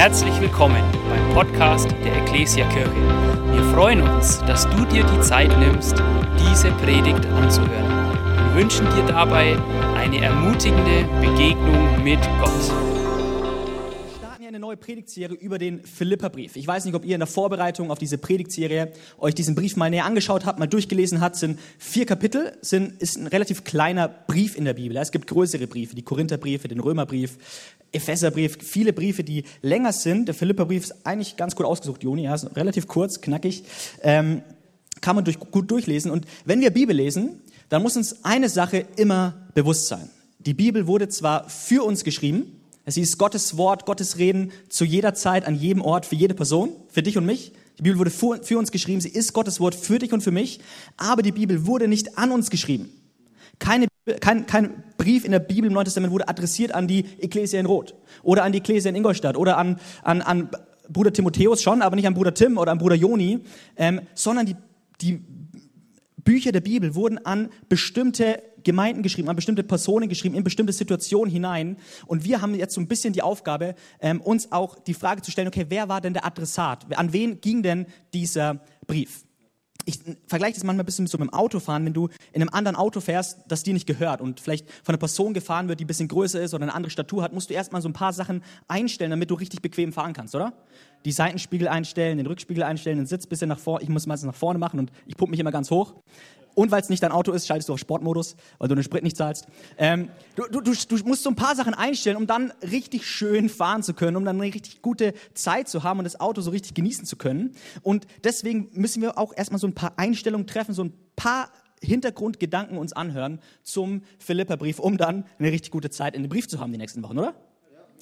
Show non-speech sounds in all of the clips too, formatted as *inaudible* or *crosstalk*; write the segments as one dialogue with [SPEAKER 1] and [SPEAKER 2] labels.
[SPEAKER 1] Herzlich willkommen beim Podcast der Ecclesia Kirche. Wir freuen uns, dass du dir die Zeit nimmst, diese Predigt anzuhören. Wir wünschen dir dabei eine ermutigende Begegnung mit Gott.
[SPEAKER 2] Neue Predigtserie über den Philipperbrief. Ich weiß nicht, ob ihr in der Vorbereitung auf diese Predigtserie euch diesen Brief mal näher angeschaut habt, mal durchgelesen habt. Sind vier Kapitel, sind, ist ein relativ kleiner Brief in der Bibel. Es gibt größere Briefe, die Korintherbriefe, den Römerbrief, Epheserbrief, viele Briefe, die länger sind. Der Philipperbrief ist eigentlich ganz gut ausgesucht, Juni. Ja, ist relativ kurz, knackig. Ähm, kann man durch, gut durchlesen. Und wenn wir Bibel lesen, dann muss uns eine Sache immer bewusst sein. Die Bibel wurde zwar für uns geschrieben, sie ist Gottes Wort, Gottes Reden zu jeder Zeit, an jedem Ort, für jede Person, für dich und mich. Die Bibel wurde für, uns geschrieben, sie ist Gottes Wort für dich und für mich, aber die Bibel wurde nicht an uns geschrieben. Keine, kein, kein Brief in der Bibel im Neuen Testament wurde adressiert an die Ekklesia in Rot oder an die Ekklesia in Ingolstadt oder an, an, an Bruder Timotheus schon, aber nicht an Bruder Tim oder an Bruder Joni, ähm, sondern die, die Bücher der Bibel wurden an bestimmte Gemeinden geschrieben, an bestimmte Personen geschrieben, in bestimmte Situationen hinein. Und wir haben jetzt so ein bisschen die Aufgabe, ähm, uns auch die Frage zu stellen, okay, wer war denn der Adressat? An wen ging denn dieser Brief? ich vergleiche das manchmal ein bisschen mit so einem Autofahren, wenn du in einem anderen Auto fährst, das dir nicht gehört und vielleicht von einer Person gefahren wird, die ein bisschen größer ist oder eine andere Statur hat, musst du erstmal so ein paar Sachen einstellen, damit du richtig bequem fahren kannst, oder? Die Seitenspiegel einstellen, den Rückspiegel einstellen, den Sitz ein bisschen nach vorne, ich muss meistens nach vorne machen und ich pumpe mich immer ganz hoch. Und weil es nicht dein Auto ist, schaltest du auf Sportmodus, weil du den Sprit nicht zahlst. Ähm, du, du, du, du musst so ein paar Sachen einstellen, um dann richtig schön fahren zu können, um dann eine richtig gute Zeit zu haben und das Auto so richtig genießen zu können. Und deswegen müssen wir auch erstmal so ein paar Einstellungen treffen, so ein paar Hintergrundgedanken uns anhören zum Philipperbrief, um dann eine richtig gute Zeit in dem Brief zu haben die nächsten Wochen, oder?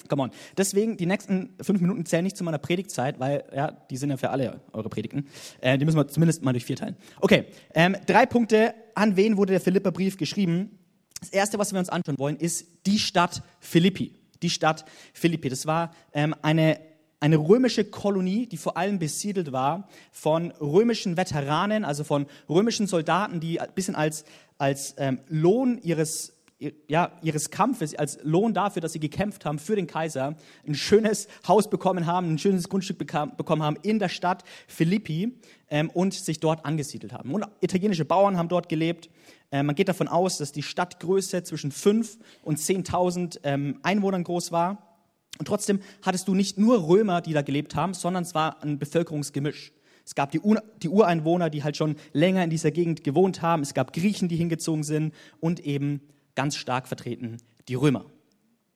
[SPEAKER 2] Come on. Deswegen, die nächsten fünf Minuten zählen nicht zu meiner Predigtzeit, weil, ja, die sind ja für alle eure Predigten. Äh, die müssen wir zumindest mal durch vier teilen. Okay, ähm, drei Punkte. An wen wurde der Philipperbrief geschrieben? Das erste, was wir uns anschauen wollen, ist die Stadt Philippi. Die Stadt Philippi. Das war ähm, eine, eine römische Kolonie, die vor allem besiedelt war von römischen Veteranen, also von römischen Soldaten, die ein bisschen als, als ähm, Lohn ihres ja, ihres Kampfes, als Lohn dafür, dass sie gekämpft haben für den Kaiser, ein schönes Haus bekommen haben, ein schönes Grundstück bekam, bekommen haben in der Stadt Philippi ähm, und sich dort angesiedelt haben. Und italienische Bauern haben dort gelebt. Ähm, man geht davon aus, dass die Stadtgröße zwischen 5 und 10.000 ähm, Einwohnern groß war. Und trotzdem hattest du nicht nur Römer, die da gelebt haben, sondern es war ein Bevölkerungsgemisch. Es gab die, die Ureinwohner, die halt schon länger in dieser Gegend gewohnt haben. Es gab Griechen, die hingezogen sind und eben ganz stark vertreten die Römer.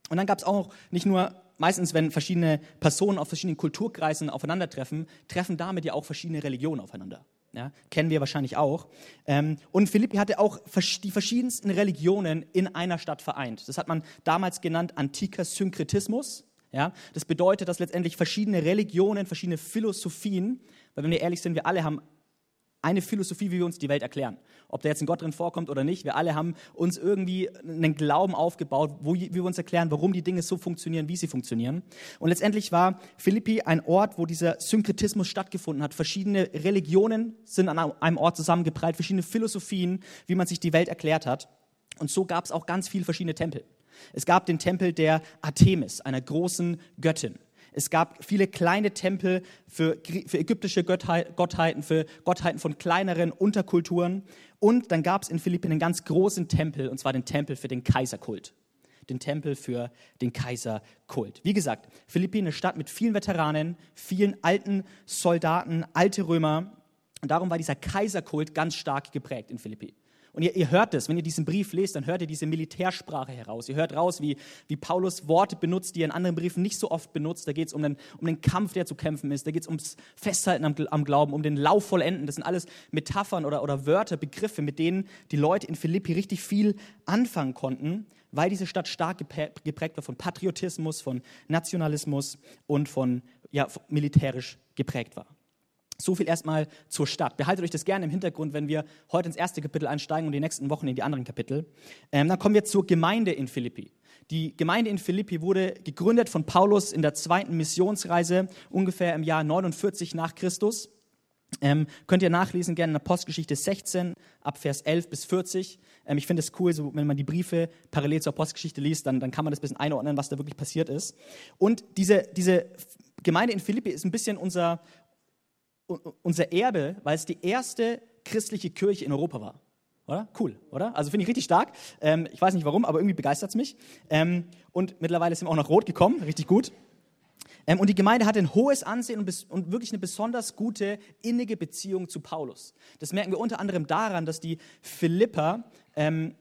[SPEAKER 2] Und dann gab es auch nicht nur meistens, wenn verschiedene Personen auf verschiedenen Kulturkreisen aufeinandertreffen, treffen damit ja auch verschiedene Religionen aufeinander. Ja, kennen wir wahrscheinlich auch. Ähm, und Philippi hatte auch die verschiedensten Religionen in einer Stadt vereint. Das hat man damals genannt antiker Synkretismus. Ja, das bedeutet, dass letztendlich verschiedene Religionen, verschiedene Philosophien, weil wenn wir ehrlich sind, wir alle haben eine Philosophie, wie wir uns die Welt erklären. Ob da jetzt ein Gott drin vorkommt oder nicht, wir alle haben uns irgendwie einen Glauben aufgebaut, wo wir uns erklären, warum die Dinge so funktionieren, wie sie funktionieren. Und letztendlich war Philippi ein Ort, wo dieser Synkretismus stattgefunden hat. Verschiedene Religionen sind an einem Ort zusammengeprallt, verschiedene Philosophien, wie man sich die Welt erklärt hat. Und so gab es auch ganz viele verschiedene Tempel. Es gab den Tempel der Artemis, einer großen Göttin. Es gab viele kleine Tempel für, für ägyptische Gottheiten, für Gottheiten von kleineren Unterkulturen. Und dann gab es in Philippi einen ganz großen Tempel, und zwar den Tempel für den Kaiserkult. Den Tempel für den Kaiserkult. Wie gesagt, Philippi eine Stadt mit vielen Veteranen, vielen alten Soldaten, alte Römer. Und darum war dieser Kaiserkult ganz stark geprägt in Philippi. Und ihr, ihr hört es, wenn ihr diesen Brief lest, dann hört ihr diese Militärsprache heraus. Ihr hört raus, wie, wie Paulus Worte benutzt, die er in anderen Briefen nicht so oft benutzt. Da geht es um den, um den Kampf, der zu kämpfen ist. Da geht es ums Festhalten am, am, Glauben, um den Lauf vollenden. Das sind alles Metaphern oder, oder Wörter, Begriffe, mit denen die Leute in Philippi richtig viel anfangen konnten, weil diese Stadt stark geprägt war von Patriotismus, von Nationalismus und von ja, militärisch geprägt war. So viel erstmal zur Stadt. Behaltet euch das gerne im Hintergrund, wenn wir heute ins erste Kapitel einsteigen und die nächsten Wochen in die anderen Kapitel. Ähm, dann kommen wir zur Gemeinde in Philippi. Die Gemeinde in Philippi wurde gegründet von Paulus in der zweiten Missionsreise, ungefähr im Jahr 49 nach Christus. Ähm, könnt ihr nachlesen gerne in Apostelgeschichte 16 ab Vers 11 bis 40. Ähm, ich finde es cool, so, wenn man die Briefe parallel zur Apostelgeschichte liest, dann, dann kann man das ein bisschen einordnen, was da wirklich passiert ist. Und diese, diese Gemeinde in Philippi ist ein bisschen unser, unser Erbe, weil es die erste christliche Kirche in Europa war. Oder? Cool, oder? Also finde ich richtig stark. Ähm, ich weiß nicht warum, aber irgendwie begeistert es mich. Ähm, und mittlerweile sind wir auch nach Rot gekommen, richtig gut. Ähm, und die Gemeinde hatte ein hohes Ansehen und, und, wirklich eine besonders gute, innige Beziehung zu Paulus. Das merken wir unter anderem daran, dass die Philipper ähm,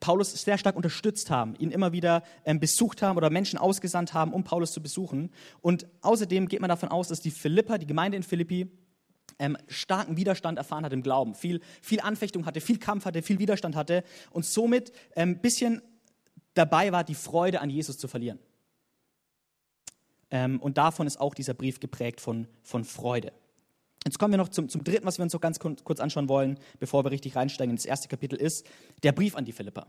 [SPEAKER 2] Paulus sehr stark unterstützt haben, ihn immer wieder ähm, besucht haben oder Menschen ausgesandt haben, um Paulus zu besuchen. Und außerdem geht man davon aus, dass die Philipper, die Gemeinde in Philippi, ähm, starken Widerstand erfahren hat im Glauben, viel, viel Anfechtung hatte, viel Kampf hatte, viel Widerstand hatte und somit ein ähm, bisschen dabei war, die Freude an Jesus zu verlieren. Ähm, und davon ist auch dieser Brief geprägt von, von Freude. Jetzt kommen wir noch zum, zum dritten, was wir uns noch ganz kurz anschauen wollen, bevor wir richtig reinsteigen. Das erste Kapitel ist der Brief an die Philipper.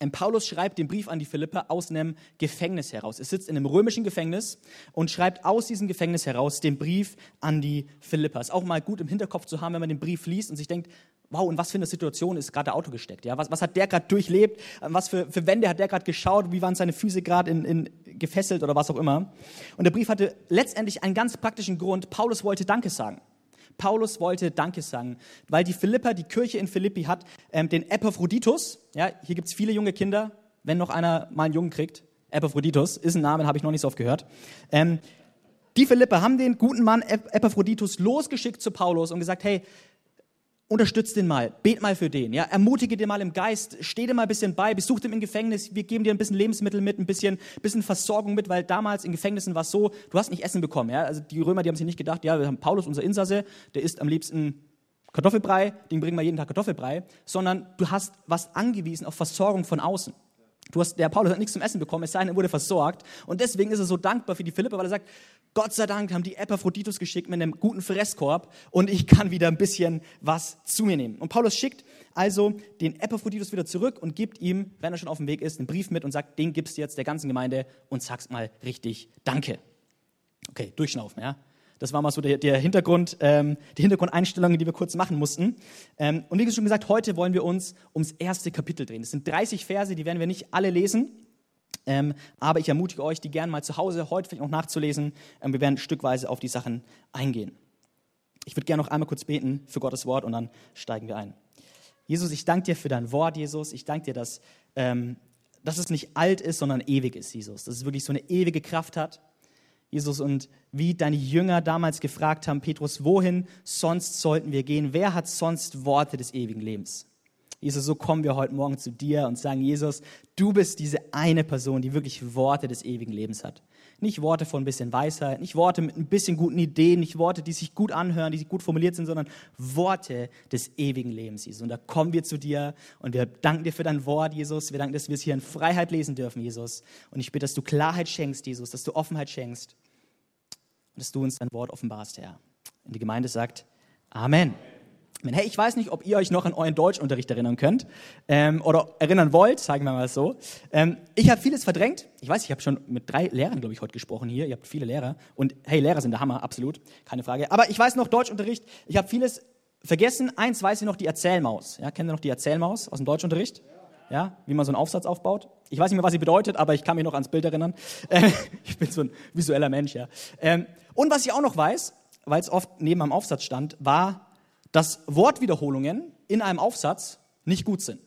[SPEAKER 2] Und Paulus schreibt den Brief an die Philipper aus einem Gefängnis heraus. Er sitzt in einem römischen Gefängnis und schreibt aus diesem Gefängnis heraus den Brief an die Philipper. Ist auch mal gut im Hinterkopf zu haben, wenn man den Brief liest und sich denkt, wow, in was für eine Situation ist gerade der Auto gesteckt? Ja? Was, was hat der gerade durchlebt? Was für, für Wände hat der gerade geschaut? Wie waren seine Füße gerade in, in, gefesselt oder was auch immer? Und der Brief hatte letztendlich einen ganz praktischen Grund. Paulus wollte Danke sagen. Paulus wollte Danke sagen, weil die Philippa, die Kirche in Philippi hat ähm, den Epaphroditus, ja, hier gibt es viele junge Kinder, wenn noch einer mal einen Jungen kriegt, Epaphroditus, ist ein Name, habe ich noch nicht so oft gehört. Ähm, die Philipper haben den guten Mann Epaphroditus losgeschickt zu Paulus und gesagt, hey, unterstütz den mal, bet mal für den, ja, ermutige den mal im Geist, steh dir mal ein bisschen bei, besuch den im Gefängnis, wir geben dir ein bisschen Lebensmittel mit, ein bisschen, bisschen Versorgung mit, weil damals in Gefängnissen war es so, du hast nicht Essen bekommen, ja, also die Römer, die haben sich nicht gedacht, ja, wir haben Paulus, unser Insasse, der isst am liebsten Kartoffelbrei, den bringen wir jeden Tag Kartoffelbrei, sondern du hast was angewiesen auf Versorgung von außen. Du hast, der Paulus hat nichts zum Essen bekommen, es sei denn, er wurde versorgt. Und deswegen ist er so dankbar für die Philipper, weil er sagt, Gott sei Dank haben die Epaphroditus geschickt mit einem guten Fresskorb und ich kann wieder ein bisschen was zu mir nehmen. Und Paulus schickt also den Epaphroditus wieder zurück und gibt ihm, wenn er schon auf dem Weg ist, einen Brief mit und sagt, den gibst du jetzt der ganzen Gemeinde und sagst mal richtig Danke. Okay, durchschnaufen, ja. Das war mal so der, der Hintergrund, ähm, die Hintergrundeinstellungen, die wir kurz machen mussten. Ähm, und wie schon gesagt, heute wollen wir uns ums erste Kapitel drehen. Es sind 30 Verse, die werden wir nicht alle lesen. Ähm, aber ich ermutige euch, die gerne mal zu Hause heute vielleicht noch nachzulesen. Ähm, wir werden stückweise auf die Sachen eingehen. Ich würde gerne noch einmal kurz beten für Gottes Wort und dann steigen wir ein. Jesus, ich danke dir für dein Wort, Jesus. Ich danke dir, dass, ähm, dass es nicht alt ist, sondern ewig ist, Jesus. Dass es wirklich so eine ewige Kraft hat. Jesus, und wie deine Jünger damals gefragt haben, Petrus, wohin sonst sollten wir gehen? Wer hat sonst Worte des ewigen Lebens? Jesus, so kommen wir heute Morgen zu dir und sagen, Jesus, du bist diese eine Person, die wirklich Worte des ewigen Lebens hat. Nicht Worte von ein bisschen Weisheit, nicht Worte mit ein bisschen guten Ideen, nicht Worte, die sich gut anhören, die gut formuliert sind, sondern Worte des ewigen Lebens, Jesus. Und da kommen wir zu dir und wir danken dir für dein Wort, Jesus. Wir danken, dass wir es hier in Freiheit lesen dürfen, Jesus. Und ich bitte, dass du Klarheit schenkst, Jesus, dass du Offenheit schenkst und dass du uns dein Wort offenbarst, Herr. Und die Gemeinde sagt Amen. Hey, ich weiß nicht, ob ihr euch noch an euren Deutschunterricht erinnern könnt ähm, oder erinnern wollt, sagen wir mal so. Ähm, ich habe vieles verdrängt. Ich weiß, ich habe schon mit drei Lehrern, glaube ich, heute gesprochen hier. Ihr habt viele Lehrer. Und hey, Lehrer sind der Hammer, absolut, keine Frage. Aber ich weiß noch Deutschunterricht. Ich habe vieles vergessen. Eins weiß ich noch, die Erzählmaus. Ja, kennt ihr noch die Erzählmaus aus dem Deutschunterricht? Ja, wie man so einen Aufsatz aufbaut. Ich weiß nicht mehr, was sie bedeutet, aber ich kann mich noch ans Bild erinnern. Äh, *laughs* ich bin so ein visueller Mensch, ja. Ähm, und was ich auch noch weiß, weil es oft neben einem Aufsatz stand, war dass Wortwiederholungen in einem Aufsatz nicht gut sind.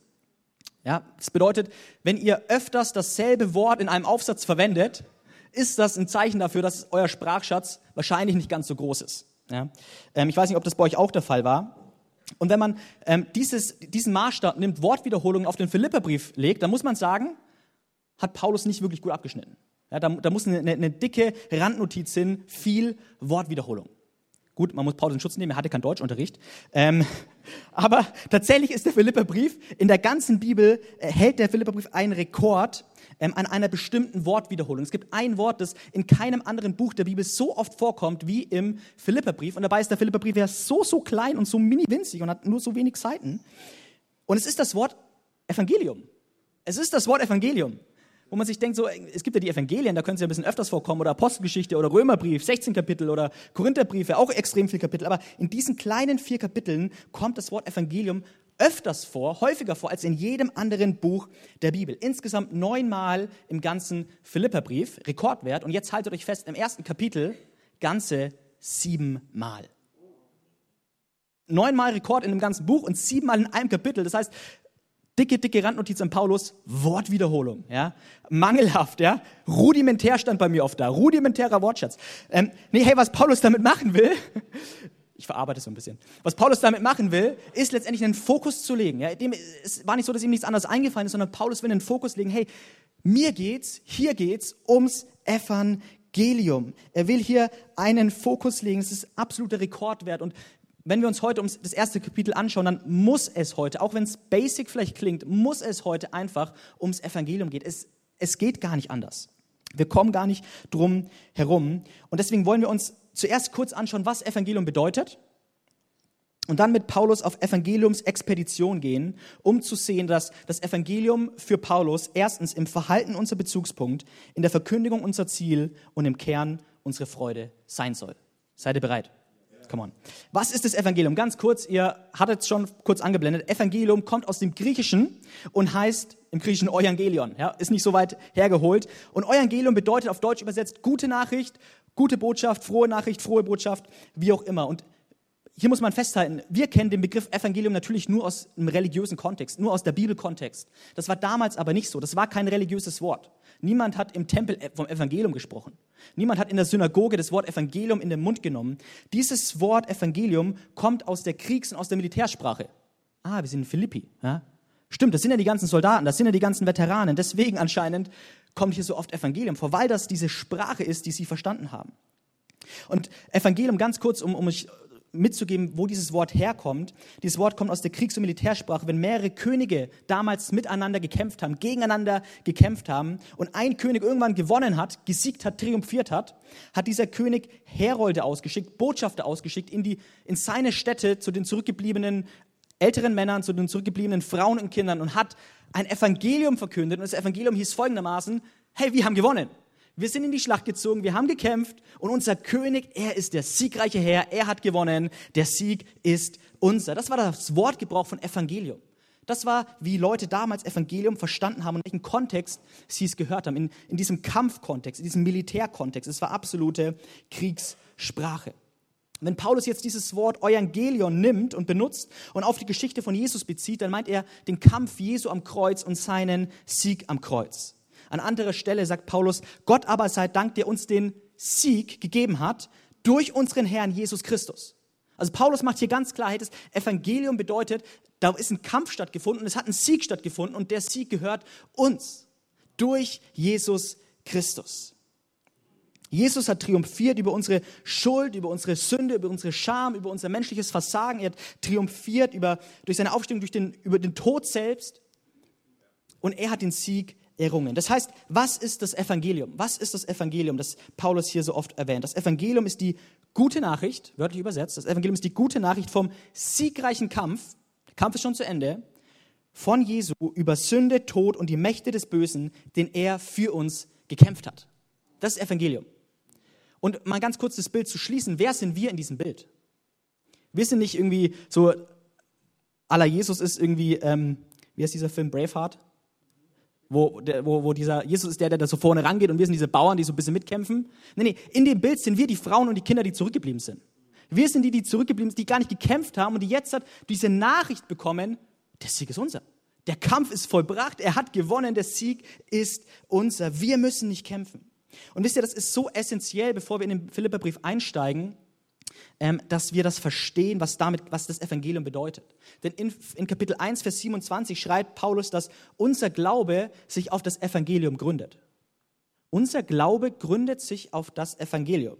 [SPEAKER 2] Ja, das bedeutet, wenn ihr öfters dasselbe Wort in einem Aufsatz verwendet, ist das ein Zeichen dafür, dass euer Sprachschatz wahrscheinlich nicht ganz so groß ist. Ja? Ähm, ich weiß nicht, ob das bei euch auch der Fall war. Und wenn man ähm, dieses, diesen Maßstab nimmt, Wortwiederholungen auf den Philipperbrief legt, dann muss man sagen, hat Paulus nicht wirklich gut abgeschnitten. Ja, da, da muss eine, eine dicke Randnotiz hin, viel Wortwiederholung. Gut, man muss Paulus in Schutz nehmen, er hatte keinen Deutschunterricht. Ähm, *laughs* aber tatsächlich ist der Philipperbrief, in der ganzen Bibel äh, hält der Philipperbrief einen Rekord ähm, an einer bestimmten Wortwiederholung. Es gibt ein Wort, das in keinem anderen Buch der Bibel so oft vorkommt wie im Philipperbrief. Und dabei ist der Philipperbrief ja so, so klein und so mini winzig und hat nur so wenig Seiten. Und es ist das Wort Evangelium. Es ist das Wort Evangelium wo man sich denkt, so, es gibt ja die Evangelien, da können sie ein bisschen öfters vorkommen, oder Apostelgeschichte oder Römerbrief, 16 Kapitel oder Korintherbriefe, auch extrem viele Kapitel. Aber in diesen kleinen vier Kapiteln kommt das Wort Evangelium öfters vor, häufiger vor als in jedem anderen Buch der Bibel. Insgesamt neunmal im ganzen Philipperbrief, Rekordwert. Und jetzt haltet euch fest, im ersten Kapitel ganze siebenmal. Neunmal Rekord in dem ganzen Buch und siebenmal in einem Kapitel. Das heißt, dicke, dicke Randnotiz an Paulus, Wortwiederholung, ja, mangelhaft, ja, rudimentär stand bei mir oft da, rudimentärer Wortschatz. Ähm, nee, hey, was Paulus damit machen will, *laughs* ich verarbeite so ein bisschen. Was Paulus damit machen will, ist letztendlich einen Fokus zu legen. Ja, dem, es war nicht so, dass ihm nichts anderes eingefallen ist, sondern Paulus will einen Fokus legen. Hey, mir geht's, hier geht's ums Evangelium. Er will hier einen Fokus legen. Es ist absoluter Rekordwert. Und wenn wir uns heute ums, das erste Kapitel anschauen, dann muss es heute, auch wenn es basic vielleicht klingt, muss es heute einfach ums Evangelium gehen. Es, es geht gar nicht anders. Wir kommen gar nicht drum herum. Und deswegen wollen wir uns zuerst kurz anschauen, was Evangelium bedeutet. Und dann mit Paulus auf Evangeliumsexpedition gehen, um zu sehen, dass das Evangelium für Paulus erstens im Verhalten unser Bezugspunkt, in der Verkündigung unser Ziel und im Kern unsere Freude sein soll. Seid ihr bereit? Come on. Was ist das Evangelium? Ganz kurz, ihr hattet es schon kurz angeblendet. Evangelium kommt aus dem Griechischen und heißt im Griechischen Evangelion. Ja, ist nicht so weit hergeholt. Und Evangelium bedeutet auf Deutsch übersetzt gute Nachricht, gute Botschaft, frohe Nachricht, frohe Botschaft, wie auch immer. Und hier muss man festhalten, wir kennen den Begriff Evangelium natürlich nur aus einem religiösen Kontext, nur aus der Bibelkontext. Das war damals aber nicht so. Das war kein religiöses Wort. Niemand hat im Tempel vom Evangelium gesprochen. Niemand hat in der Synagoge das Wort Evangelium in den Mund genommen. Dieses Wort Evangelium kommt aus der Kriegs- und aus der Militärsprache. Ah, wir sind in Philippi. Ja? Stimmt, das sind ja die ganzen Soldaten, das sind ja die ganzen Veteranen. Deswegen anscheinend kommt hier so oft Evangelium vor, weil das diese Sprache ist, die sie verstanden haben. Und Evangelium, ganz kurz, um, um mich mitzugeben, wo dieses Wort herkommt. Dieses Wort kommt aus der Kriegs- und Militärsprache. Wenn mehrere Könige damals miteinander gekämpft haben, gegeneinander gekämpft haben und ein König irgendwann gewonnen hat, gesiegt hat, triumphiert hat, hat dieser König Herolde ausgeschickt, Botschafter ausgeschickt in, die, in seine Städte zu den zurückgebliebenen älteren Männern, zu den zurückgebliebenen Frauen und Kindern und hat ein Evangelium verkündet. Und das Evangelium hieß folgendermaßen, hey, wir haben gewonnen. Wir sind in die Schlacht gezogen, wir haben gekämpft und unser König, er ist der siegreiche Herr, er hat gewonnen, der Sieg ist unser. Das war das Wortgebrauch von Evangelium. Das war, wie Leute damals Evangelium verstanden haben und in welchem Kontext sie es gehört haben. In, in diesem Kampfkontext, in diesem Militärkontext. Es war absolute Kriegssprache. Wenn Paulus jetzt dieses Wort Evangelion nimmt und benutzt und auf die Geschichte von Jesus bezieht, dann meint er den Kampf Jesu am Kreuz und seinen Sieg am Kreuz. An anderer Stelle sagt Paulus, Gott aber sei Dank, der uns den Sieg gegeben hat durch unseren Herrn Jesus Christus. Also Paulus macht hier ganz klar, das Evangelium bedeutet, da ist ein Kampf stattgefunden, es hat ein Sieg stattgefunden und der Sieg gehört uns durch Jesus Christus. Jesus hat triumphiert über unsere Schuld, über unsere Sünde, über unsere Scham, über unser menschliches Versagen. Er hat triumphiert über, durch seine Aufstellung, durch den, über den Tod selbst. Und er hat den Sieg errungen. Das heißt, was ist das Evangelium? Was ist das Evangelium, das Paulus hier so oft erwähnt? Das Evangelium ist die gute Nachricht, wörtlich übersetzt, das Evangelium ist die gute Nachricht vom siegreichen Kampf, der Kampf ist schon zu Ende, von Jesu über Sünde, Tod und die Mächte des Bösen, den er für uns gekämpft hat. Das ist Evangelium. Und mal ganz kurz das Bild zu schließen, wer sind wir in diesem Bild? Wir sind nicht irgendwie so, aller Jesus ist irgendwie, ähm, wie heißt dieser Film, Braveheart? Wo, wo, wo dieser Jesus ist der, der da so vorne rangeht und wir sind diese Bauern, die so ein bisschen mitkämpfen. Nee, nee, in dem Bild sind wir die Frauen und die Kinder, die zurückgeblieben sind. Wir sind die, die zurückgeblieben sind, die gar nicht gekämpft haben und die jetzt hat diese Nachricht bekommen, der Sieg ist unser. Der Kampf ist vollbracht, er hat gewonnen, der Sieg ist unser. Wir müssen nicht kämpfen. Und wisst ihr, das ist so essentiell, bevor wir in den Philipperbrief einsteigen, dass wir das verstehen, was, damit, was das Evangelium bedeutet. Denn in, in Kapitel 1, Vers 27 schreibt Paulus, dass unser Glaube sich auf das Evangelium gründet. Unser Glaube gründet sich auf das Evangelium.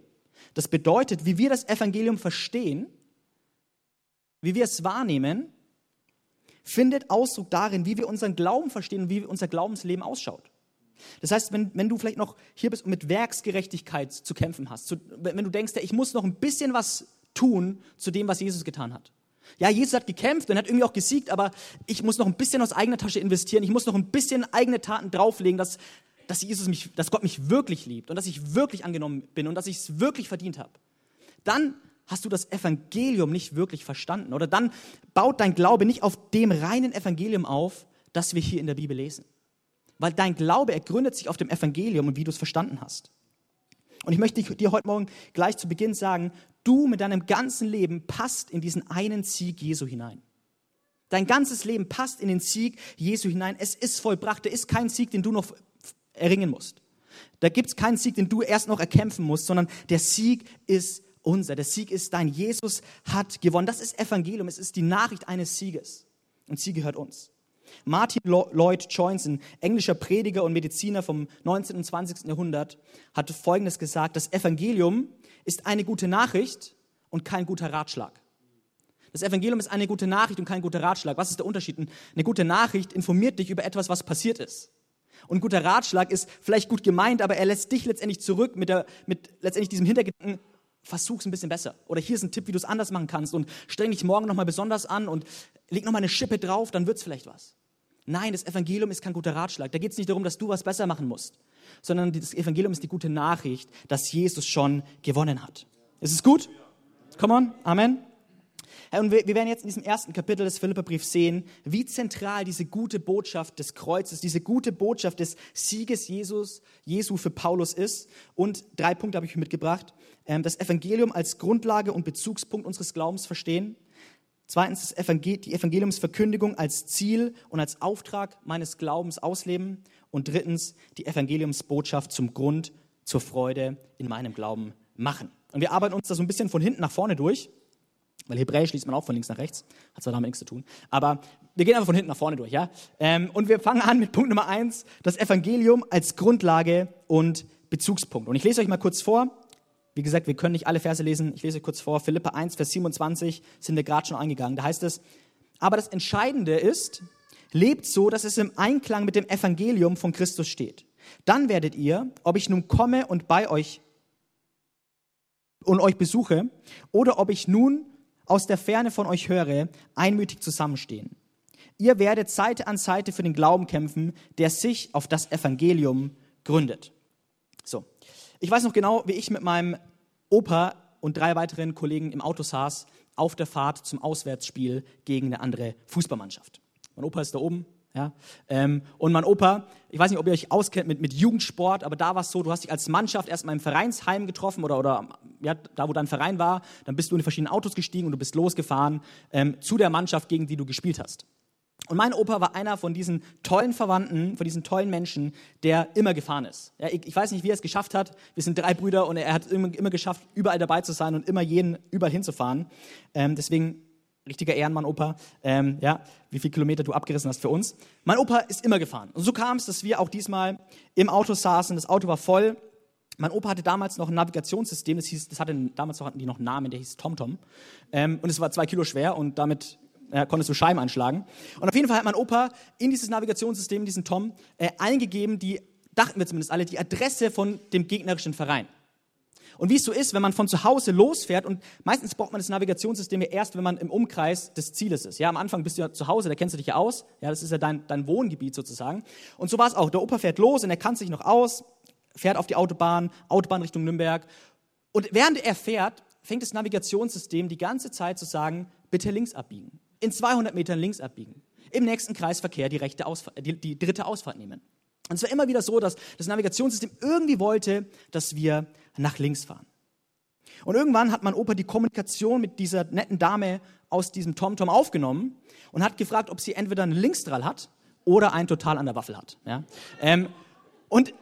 [SPEAKER 2] Das bedeutet, wie wir das Evangelium verstehen, wie wir es wahrnehmen, findet Ausdruck darin, wie wir unseren Glauben verstehen und wie unser Glaubensleben ausschaut. Das heißt, wenn, wenn du vielleicht noch hier bist und mit Werksgerechtigkeit zu kämpfen hast, zu, wenn du denkst, ich muss noch ein bisschen was tun zu dem, was Jesus getan hat. Ja, Jesus hat gekämpft und hat irgendwie auch gesiegt, aber ich muss noch ein bisschen aus eigener Tasche investieren. Ich muss noch ein bisschen eigene Taten drauflegen, dass, dass, Jesus mich, dass Gott mich wirklich liebt und dass ich wirklich angenommen bin und dass ich es wirklich verdient habe. Dann hast du das Evangelium nicht wirklich verstanden. Oder dann baut dein Glaube nicht auf dem reinen Evangelium auf, das wir hier in der Bibel lesen. Weil dein Glaube, er gründet sich auf dem Evangelium und wie du es verstanden hast. Und ich möchte dir heute Morgen gleich zu Beginn sagen, du mit deinem ganzen Leben passt in diesen einen Sieg Jesu hinein. Dein ganzes Leben passt in den Sieg Jesu hinein. Es ist vollbracht. Da ist kein Sieg, den du noch erringen musst. Da gibt es keinen Sieg, den du erst noch erkämpfen musst, sondern der Sieg ist unser. Der Sieg ist dein. Jesus hat gewonnen. Das ist Evangelium. Es ist die Nachricht eines Sieges. Und Sieg gehört uns. Martin Lloyd Jones, ein englischer Prediger und Mediziner vom 19. und 20. Jahrhundert, hat Folgendes gesagt, das Evangelium ist eine gute Nachricht und kein guter Ratschlag. Das Evangelium ist eine gute Nachricht und kein guter Ratschlag. Was ist der Unterschied? Eine gute Nachricht informiert dich über etwas, was passiert ist. Und ein guter Ratschlag ist vielleicht gut gemeint, aber er lässt dich letztendlich zurück mit, der, mit letztendlich diesem Hintergedanken, versuch's ein bisschen besser. Oder hier ist ein Tipp, wie du es anders machen kannst und streng dich morgen nochmal besonders an und leg nochmal eine Schippe drauf, dann wird's vielleicht was. Nein, das Evangelium ist kein guter Ratschlag. Da geht es nicht darum, dass du was besser machen musst, sondern das Evangelium ist die gute Nachricht, dass Jesus schon gewonnen hat. Ist es gut? Come on, Amen. Und wir werden jetzt in diesem ersten Kapitel des Philipperbriefs sehen, wie zentral diese gute Botschaft des Kreuzes, diese gute Botschaft des Sieges Jesus, Jesu für Paulus ist. Und drei Punkte habe ich mitgebracht. Ähm, das Evangelium als Grundlage und Bezugspunkt unseres Glaubens verstehen. Zweitens die Evangeliumsverkündigung als Ziel und als Auftrag meines Glaubens ausleben. Und drittens die Evangeliumsbotschaft zum Grund, zur Freude in meinem Glauben machen. Und wir arbeiten uns da so ein bisschen von hinten nach vorne durch, weil Hebräisch liest man auch von links nach rechts, hat zwar damit nichts zu tun, aber wir gehen einfach von hinten nach vorne durch, ja. Ähm, und wir fangen an mit Punkt Nummer eins, das Evangelium als Grundlage und Bezugspunkt. Und ich lese euch mal kurz vor, wie gesagt, wir können nicht alle Verse lesen. Ich lese kurz vor. Philippa 1, Vers 27 sind wir gerade schon angegangen. Da heißt es, aber das Entscheidende ist, lebt so, dass es im Einklang mit dem Evangelium von Christus steht. Dann werdet ihr, ob ich nun komme und bei euch und euch besuche, oder ob ich nun aus der Ferne von euch höre, einmütig zusammenstehen. Ihr werdet Seite an Seite für den Glauben kämpfen, der sich auf das Evangelium gründet. Ich weiß noch genau, wie ich mit meinem Opa und drei weiteren Kollegen im Auto saß auf der Fahrt zum Auswärtsspiel gegen eine andere Fußballmannschaft. Mein Opa ist da oben, ja. Ähm, und mein Opa, ich weiß nicht, ob ihr euch auskennt mit, mit Jugendsport, aber da war es so, du hast dich als Mannschaft erstmal im Vereinsheim getroffen oder, oder ja, da, wo dein Verein war, dann bist du in die verschiedenen Autos gestiegen und du bist losgefahren ähm, zu der Mannschaft, gegen die du gespielt hast. Und mein Opa war einer von diesen tollen Verwandten, von diesen tollen Menschen, der immer gefahren ist. Ja, ich, ich, weiß nicht, wie er es geschafft hat. Wir sind drei Brüder und er hat immer, immer geschafft, überall dabei zu sein und immer jeden überall hinzufahren. Ähm, deswegen richtiger Ehrenmann, Opa. Ähm, ja, wie viele Kilometer du abgerissen hast für uns. Mein Opa ist immer gefahren. Und so kam es, dass wir auch diesmal im Auto saßen. Das Auto war voll. Mein Opa hatte damals noch ein Navigationssystem, das hieß, das hatte damals hatten die noch einen Namen, der hieß TomTom. Ähm, und es war zwei Kilo schwer und damit ja, konntest du Scheiben anschlagen. Und auf jeden Fall hat mein Opa in dieses Navigationssystem, diesen Tom, äh, eingegeben, die, dachten wir zumindest alle, die Adresse von dem gegnerischen Verein. Und wie es so ist, wenn man von zu Hause losfährt und meistens braucht man das Navigationssystem ja erst, wenn man im Umkreis des Zieles ist. Ja, am Anfang bist du ja zu Hause, da kennst du dich ja aus. Ja, das ist ja dein, dein Wohngebiet sozusagen. Und so war es auch. Der Opa fährt los und er kann sich noch aus, fährt auf die Autobahn, Autobahn Richtung Nürnberg. Und während er fährt, fängt das Navigationssystem die ganze Zeit zu sagen, bitte links abbiegen in 200 Metern links abbiegen, im nächsten Kreisverkehr die, rechte Ausfahrt, die, die dritte Ausfahrt nehmen. Und es war immer wieder so, dass das Navigationssystem irgendwie wollte, dass wir nach links fahren. Und irgendwann hat mein Opa die Kommunikation mit dieser netten Dame aus diesem TomTom aufgenommen und hat gefragt, ob sie entweder einen Linksdrall hat oder einen total an der Waffel hat. Ja? Ähm, und äh,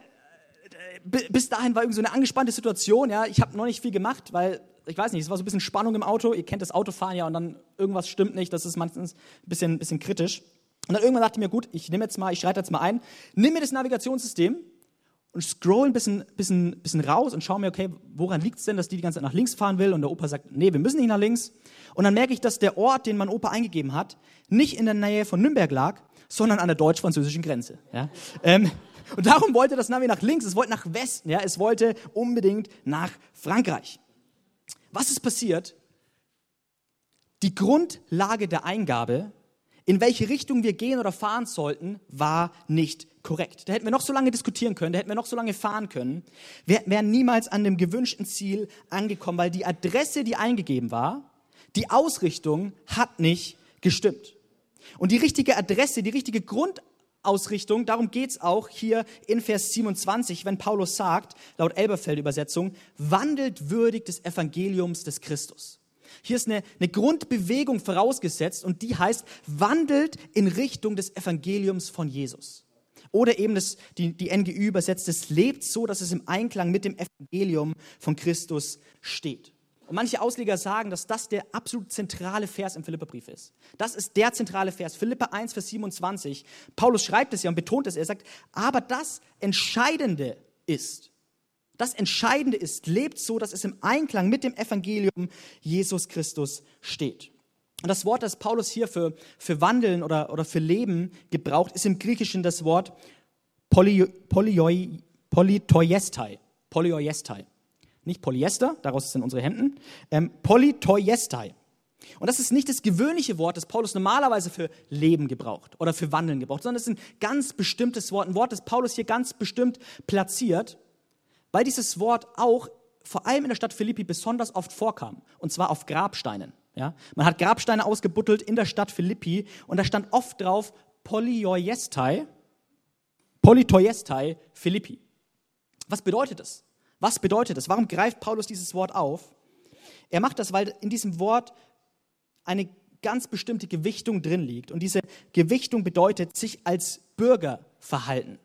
[SPEAKER 2] bis dahin war irgendwie so eine angespannte Situation. Ja? Ich habe noch nicht viel gemacht, weil ich weiß nicht, es war so ein bisschen Spannung im Auto. Ihr kennt das Autofahren ja und dann irgendwas stimmt nicht. Das ist meistens ein bisschen, bisschen kritisch. Und dann irgendwann dachte ich mir, gut, ich nehme jetzt mal, ich schreite jetzt mal ein, nimm mir das Navigationssystem und scroll ein bisschen, bisschen, bisschen raus und schaue mir, okay, woran liegt es denn, dass die die ganze Zeit nach links fahren will? Und der Opa sagt, nee, wir müssen nicht nach links. Und dann merke ich, dass der Ort, den mein Opa eingegeben hat, nicht in der Nähe von Nürnberg lag, sondern an der deutsch-französischen Grenze. Ja? Ähm, und darum wollte das Navi nach links, es wollte nach Westen, ja? es wollte unbedingt nach Frankreich. Was ist passiert? Die Grundlage der Eingabe in welche Richtung wir gehen oder fahren sollten, war nicht korrekt. Da hätten wir noch so lange diskutieren können, da hätten wir noch so lange fahren können. Wir wären niemals an dem gewünschten Ziel angekommen, weil die Adresse, die eingegeben war, die Ausrichtung hat nicht gestimmt. Und die richtige Adresse, die richtige Grundausrichtung, darum geht's auch hier in Vers 27, wenn Paulus sagt, laut Elberfeld-Übersetzung, wandelt würdig des Evangeliums des Christus. Hier ist eine, eine Grundbewegung vorausgesetzt und die heißt, wandelt in Richtung des Evangeliums von Jesus. Oder eben das, die, die NGÜ übersetzt, es lebt so, dass es im Einklang mit dem Evangelium von Christus steht. Und manche Ausleger sagen, dass das der absolut zentrale Vers im Philipperbrief ist. Das ist der zentrale Vers. Philippa 1, Vers 27. Paulus schreibt es ja und betont es. Er sagt, aber das Entscheidende ist, das Entscheidende ist, lebt so, dass es im Einklang mit dem Evangelium Jesus Christus steht. Und das Wort, das Paulus hier für, für Wandeln oder, oder für Leben gebraucht, ist im Griechischen das Wort poly, polyoi, polytoiestai. Polytoiestai. Nicht Polyester, daraus sind unsere Hemden. Ähm, polytoiestai. Und das ist nicht das gewöhnliche Wort, das Paulus normalerweise für Leben gebraucht oder für Wandeln gebraucht, sondern es ist ein ganz bestimmtes Wort, ein Wort, das Paulus hier ganz bestimmt platziert, weil dieses Wort auch vor allem in der Stadt Philippi besonders oft vorkam, und zwar auf Grabsteinen. Ja? Man hat Grabsteine ausgebuttelt in der Stadt Philippi und da stand oft drauf Polyoiestai, Polytoiestai Philippi. Was bedeutet das? Was bedeutet das? Warum greift Paulus dieses Wort auf? Er macht das, weil in diesem Wort eine ganz bestimmte Gewichtung drin liegt. Und diese Gewichtung bedeutet, sich als Bürger verhalten.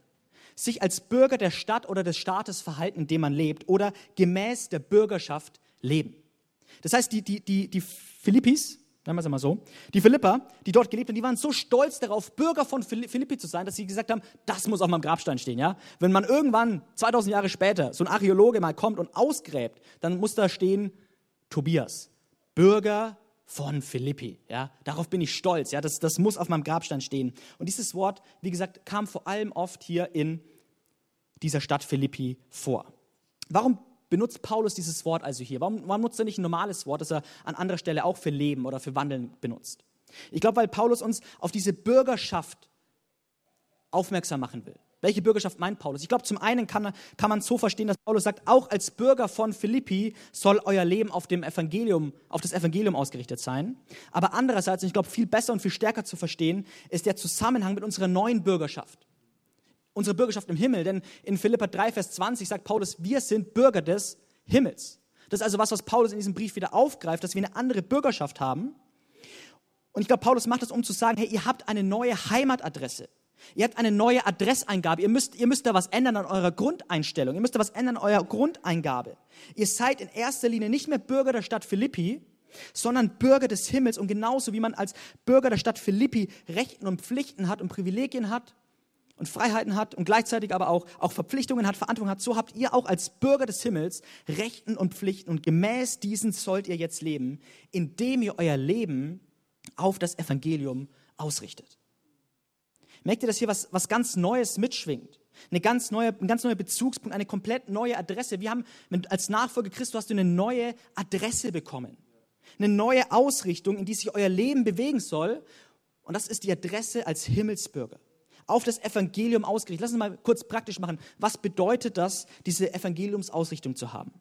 [SPEAKER 2] Sich als Bürger der Stadt oder des Staates verhalten, in dem man lebt, oder gemäß der Bürgerschaft leben. Das heißt, die, die, die, die Philippis, nennen wir es mal so, die Philipper, die dort gelebt haben, die waren so stolz darauf, Bürger von Philippi zu sein, dass sie gesagt haben, das muss auf meinem Grabstein stehen. Ja? Wenn man irgendwann, 2000 Jahre später, so ein Archäologe mal kommt und ausgräbt, dann muss da stehen, Tobias, Bürger von Philippi. Ja? Darauf bin ich stolz. Ja? Das, das muss auf meinem Grabstein stehen. Und dieses Wort, wie gesagt, kam vor allem oft hier in dieser Stadt Philippi vor. Warum benutzt Paulus dieses Wort also hier? Warum, warum nutzt er nicht ein normales Wort, das er an anderer Stelle auch für Leben oder für Wandeln benutzt? Ich glaube, weil Paulus uns auf diese Bürgerschaft aufmerksam machen will. Welche Bürgerschaft meint Paulus? Ich glaube, zum einen kann, kann man so verstehen, dass Paulus sagt, auch als Bürger von Philippi soll euer Leben auf dem Evangelium, auf das Evangelium ausgerichtet sein. Aber andererseits, und ich glaube, viel besser und viel stärker zu verstehen, ist der Zusammenhang mit unserer neuen Bürgerschaft unsere Bürgerschaft im Himmel. Denn in Philippa 3, Vers 20 sagt Paulus, wir sind Bürger des Himmels. Das ist also was, was Paulus in diesem Brief wieder aufgreift, dass wir eine andere Bürgerschaft haben. Und ich glaube, Paulus macht das, um zu sagen, hey, ihr habt eine neue Heimatadresse. Ihr habt eine neue Adresseingabe. Ihr müsst, ihr müsst da was ändern an eurer Grundeinstellung. Ihr müsst da was ändern an eurer Grundeingabe. Ihr seid in erster Linie nicht mehr Bürger der Stadt Philippi, sondern Bürger des Himmels. Und genauso wie man als Bürger der Stadt Philippi Rechten und Pflichten hat und Privilegien hat, und Freiheiten hat und gleichzeitig aber auch, auch Verpflichtungen hat, Verantwortung hat, so habt ihr auch als Bürger des Himmels Rechten und Pflichten und gemäß diesen sollt ihr jetzt leben, indem ihr euer Leben auf das Evangelium ausrichtet. Merkt ihr, dass hier was, was ganz Neues mitschwingt? Eine ganz neue, ein ganz neuer Bezugspunkt, eine komplett neue Adresse. Wir haben als Nachfolger Christus hast du eine neue Adresse bekommen. Eine neue Ausrichtung, in die sich euer Leben bewegen soll. Und das ist die Adresse als Himmelsbürger auf das Evangelium ausgerichtet. Lass uns mal kurz praktisch machen. Was bedeutet das, diese Evangeliumsausrichtung zu haben?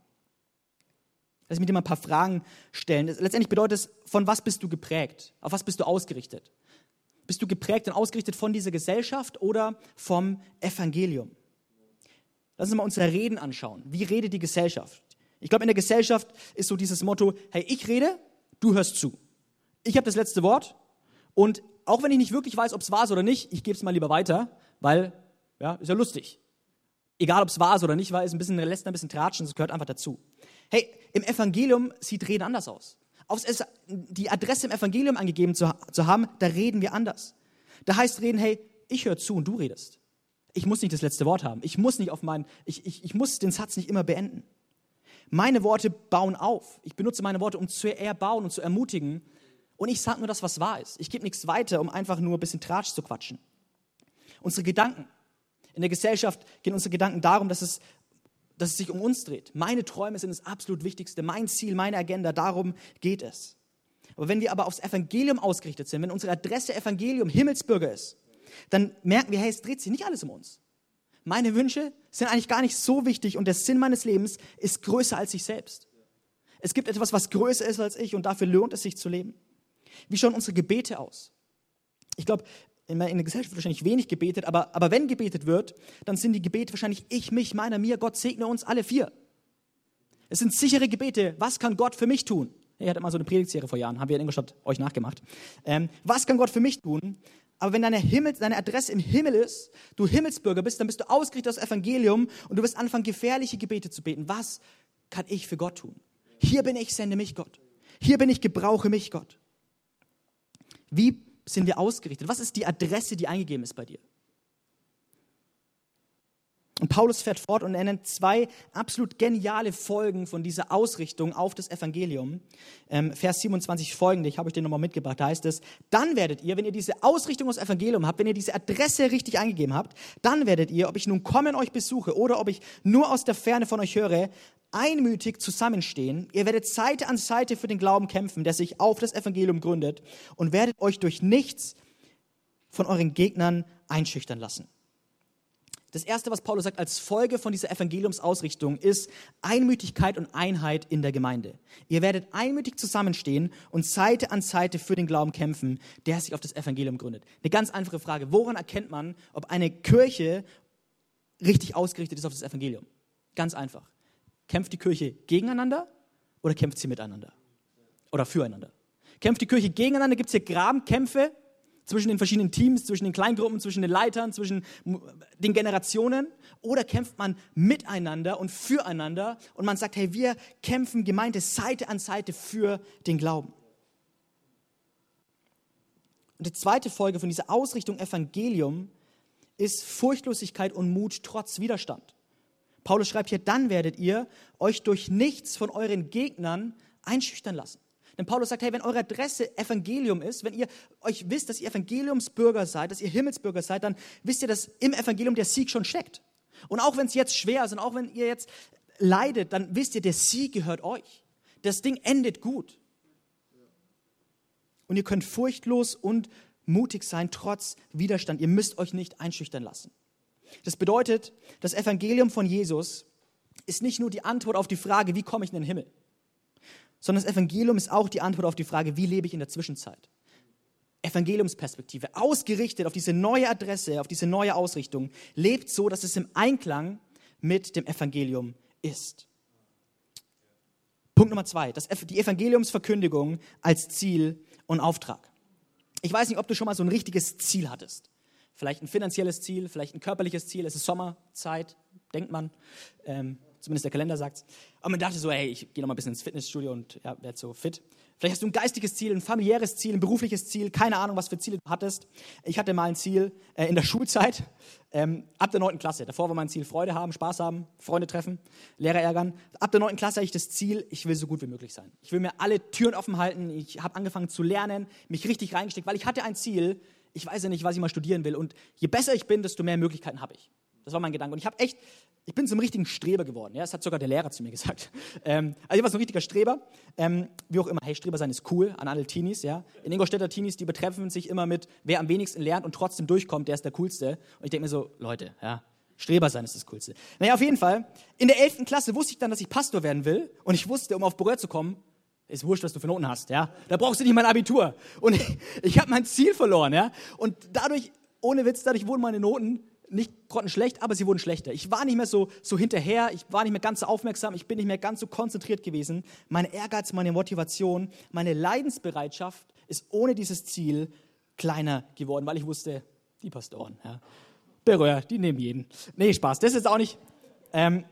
[SPEAKER 2] Lass mich dir mal ein paar Fragen stellen. Letztendlich bedeutet es, von was bist du geprägt? Auf was bist du ausgerichtet? Bist du geprägt und ausgerichtet von dieser Gesellschaft oder vom Evangelium? Lass uns mal unsere Reden anschauen. Wie redet die Gesellschaft? Ich glaube, in der Gesellschaft ist so dieses Motto, hey, ich rede, du hörst zu. Ich habe das letzte Wort und auch wenn ich nicht wirklich weiß, ob es ist oder nicht, ich gebe es mal lieber weiter, weil, ja, ist ja lustig. Egal, ob es ist oder nicht wahr ist, ein bisschen lässt ein bisschen tratschen, das gehört einfach dazu. Hey, im Evangelium sieht Reden anders aus. Auf die Adresse im Evangelium angegeben zu, zu haben, da reden wir anders. Da heißt Reden, hey, ich höre zu und du redest. Ich muss nicht das letzte Wort haben. Ich muss nicht auf meinen, ich, ich, ich muss den Satz nicht immer beenden. Meine Worte bauen auf. Ich benutze meine Worte, um zu erbauen und zu ermutigen und ich sage nur das, was wahr ist. Ich gebe nichts weiter, um einfach nur ein bisschen Tratsch zu quatschen. Unsere Gedanken. In der Gesellschaft gehen unsere Gedanken darum, dass es, dass es sich um uns dreht. Meine Träume sind das absolut Wichtigste. Mein Ziel, meine Agenda, darum geht es. Aber wenn wir aber aufs Evangelium ausgerichtet sind, wenn unsere Adresse Evangelium Himmelsbürger ist, dann merken wir, hey, es dreht sich nicht alles um uns. Meine Wünsche sind eigentlich gar nicht so wichtig und der Sinn meines Lebens ist größer als ich selbst. Es gibt etwas, was größer ist als ich und dafür lohnt es sich zu leben. Wie schauen unsere Gebete aus? Ich glaube, in der Gesellschaft wird wahrscheinlich wenig gebetet, aber, aber wenn gebetet wird, dann sind die Gebete wahrscheinlich ich, mich, meiner, mir, Gott segne uns alle vier. Es sind sichere Gebete. Was kann Gott für mich tun? Ihr hattet mal so eine Predigtserie vor Jahren, haben wir in Ingolstadt euch nachgemacht. Ähm, was kann Gott für mich tun? Aber wenn deine, Himmel, deine Adresse im Himmel ist, du Himmelsbürger bist, dann bist du ausgerichtet auf das Evangelium und du wirst anfangen, gefährliche Gebete zu beten. Was kann ich für Gott tun? Hier bin ich, sende mich Gott. Hier bin ich, gebrauche mich Gott. Wie sind wir ausgerichtet? Was ist die Adresse, die eingegeben ist bei dir? Und Paulus fährt fort und er nennt zwei absolut geniale Folgen von dieser Ausrichtung auf das Evangelium. Ähm, Vers 27 folgende, ich habe euch den nochmal mitgebracht, da heißt es, dann werdet ihr, wenn ihr diese Ausrichtung aufs Evangelium habt, wenn ihr diese Adresse richtig eingegeben habt, dann werdet ihr, ob ich nun kommen euch besuche oder ob ich nur aus der Ferne von euch höre, einmütig zusammenstehen. Ihr werdet Seite an Seite für den Glauben kämpfen, der sich auf das Evangelium gründet und werdet euch durch nichts von euren Gegnern einschüchtern lassen. Das Erste, was Paulus sagt als Folge von dieser Evangeliumsausrichtung, ist Einmütigkeit und Einheit in der Gemeinde. Ihr werdet einmütig zusammenstehen und Seite an Seite für den Glauben kämpfen, der sich auf das Evangelium gründet. Eine ganz einfache Frage. Woran erkennt man, ob eine Kirche richtig ausgerichtet ist auf das Evangelium? Ganz einfach. Kämpft die Kirche gegeneinander oder kämpft sie miteinander? Oder füreinander? Kämpft die Kirche gegeneinander? Gibt es hier Grabenkämpfe? zwischen den verschiedenen Teams, zwischen den Kleingruppen, zwischen den Leitern, zwischen den Generationen? Oder kämpft man miteinander und füreinander und man sagt, hey, wir kämpfen Gemeinde Seite an Seite für den Glauben? Und die zweite Folge von dieser Ausrichtung Evangelium ist Furchtlosigkeit und Mut trotz Widerstand. Paulus schreibt hier, dann werdet ihr euch durch nichts von euren Gegnern einschüchtern lassen. Denn Paulus sagt, hey, wenn eure Adresse Evangelium ist, wenn ihr euch wisst, dass ihr Evangeliumsbürger seid, dass ihr Himmelsbürger seid, dann wisst ihr, dass im Evangelium der Sieg schon steckt. Und auch wenn es jetzt schwer ist und auch wenn ihr jetzt leidet, dann wisst ihr, der Sieg gehört euch. Das Ding endet gut. Und ihr könnt furchtlos und mutig sein, trotz Widerstand. Ihr müsst euch nicht einschüchtern lassen. Das bedeutet, das Evangelium von Jesus ist nicht nur die Antwort auf die Frage, wie komme ich in den Himmel? sondern das Evangelium ist auch die Antwort auf die Frage, wie lebe ich in der Zwischenzeit? Evangeliumsperspektive, ausgerichtet auf diese neue Adresse, auf diese neue Ausrichtung, lebt so, dass es im Einklang mit dem Evangelium ist. Punkt Nummer zwei, das, die Evangeliumsverkündigung als Ziel und Auftrag. Ich weiß nicht, ob du schon mal so ein richtiges Ziel hattest. Vielleicht ein finanzielles Ziel, vielleicht ein körperliches Ziel. Es ist Sommerzeit, denkt man. Ähm, Zumindest der Kalender sagt es. Aber man dachte so, hey, ich gehe noch mal ein bisschen ins Fitnessstudio und ja, werde so fit. Vielleicht hast du ein geistiges Ziel, ein familiäres Ziel, ein berufliches Ziel, keine Ahnung, was für Ziele du hattest. Ich hatte mal ein Ziel äh, in der Schulzeit, *laughs* ähm, ab der 9. Klasse. Davor war mein Ziel Freude haben, Spaß haben, Freunde treffen, Lehrer ärgern. Ab der 9. Klasse hatte ich das Ziel, ich will so gut wie möglich sein. Ich will mir alle Türen offen halten. Ich habe angefangen zu lernen, mich richtig reingesteckt, weil ich hatte ein Ziel, ich weiß ja nicht, was ich mal studieren will. Und je besser ich bin, desto mehr Möglichkeiten habe ich. Das war mein Gedanke. Und ich habe echt ich bin zum richtigen Streber geworden. Ja? Das hat sogar der Lehrer zu mir gesagt. *laughs* Ähm, also ich war so ein richtiger Streber. Ähm, wie auch immer, hey, Streber sein ist cool an alle Teenies. Ja? In Ingolstädter Teenies, die betreffen sich immer mit, wer am wenigsten lernt und trotzdem durchkommt, der ist der Coolste. Und ich denke mir so, Leute, ja, Streber sein ist das Coolste. Naja, auf jeden Fall. In der 11. Klasse wusste ich dann, dass ich Pastor werden will. Und ich wusste, um auf Berührt zu kommen, ist wurscht, was du für Noten hast. Ja? Da brauchst du nicht mein Abitur. Und *laughs* ich, habe mein Ziel verloren. Ja? Und dadurch, ohne Witz, dadurch wurden meine Noten nicht grottenschlecht, aber sie wurden schlechter. Ich war nicht mehr so, so hinterher, ich war nicht mehr ganz so aufmerksam, ich bin nicht mehr ganz so konzentriert gewesen. Mein Ehrgeiz, meine Motivation, meine Leidensbereitschaft ist ohne dieses Ziel kleiner geworden, weil ich wusste, die Pastoren, ja, Berühr, die nehmen jeden. Nee, Spaß, das ist auch nicht. Ähm,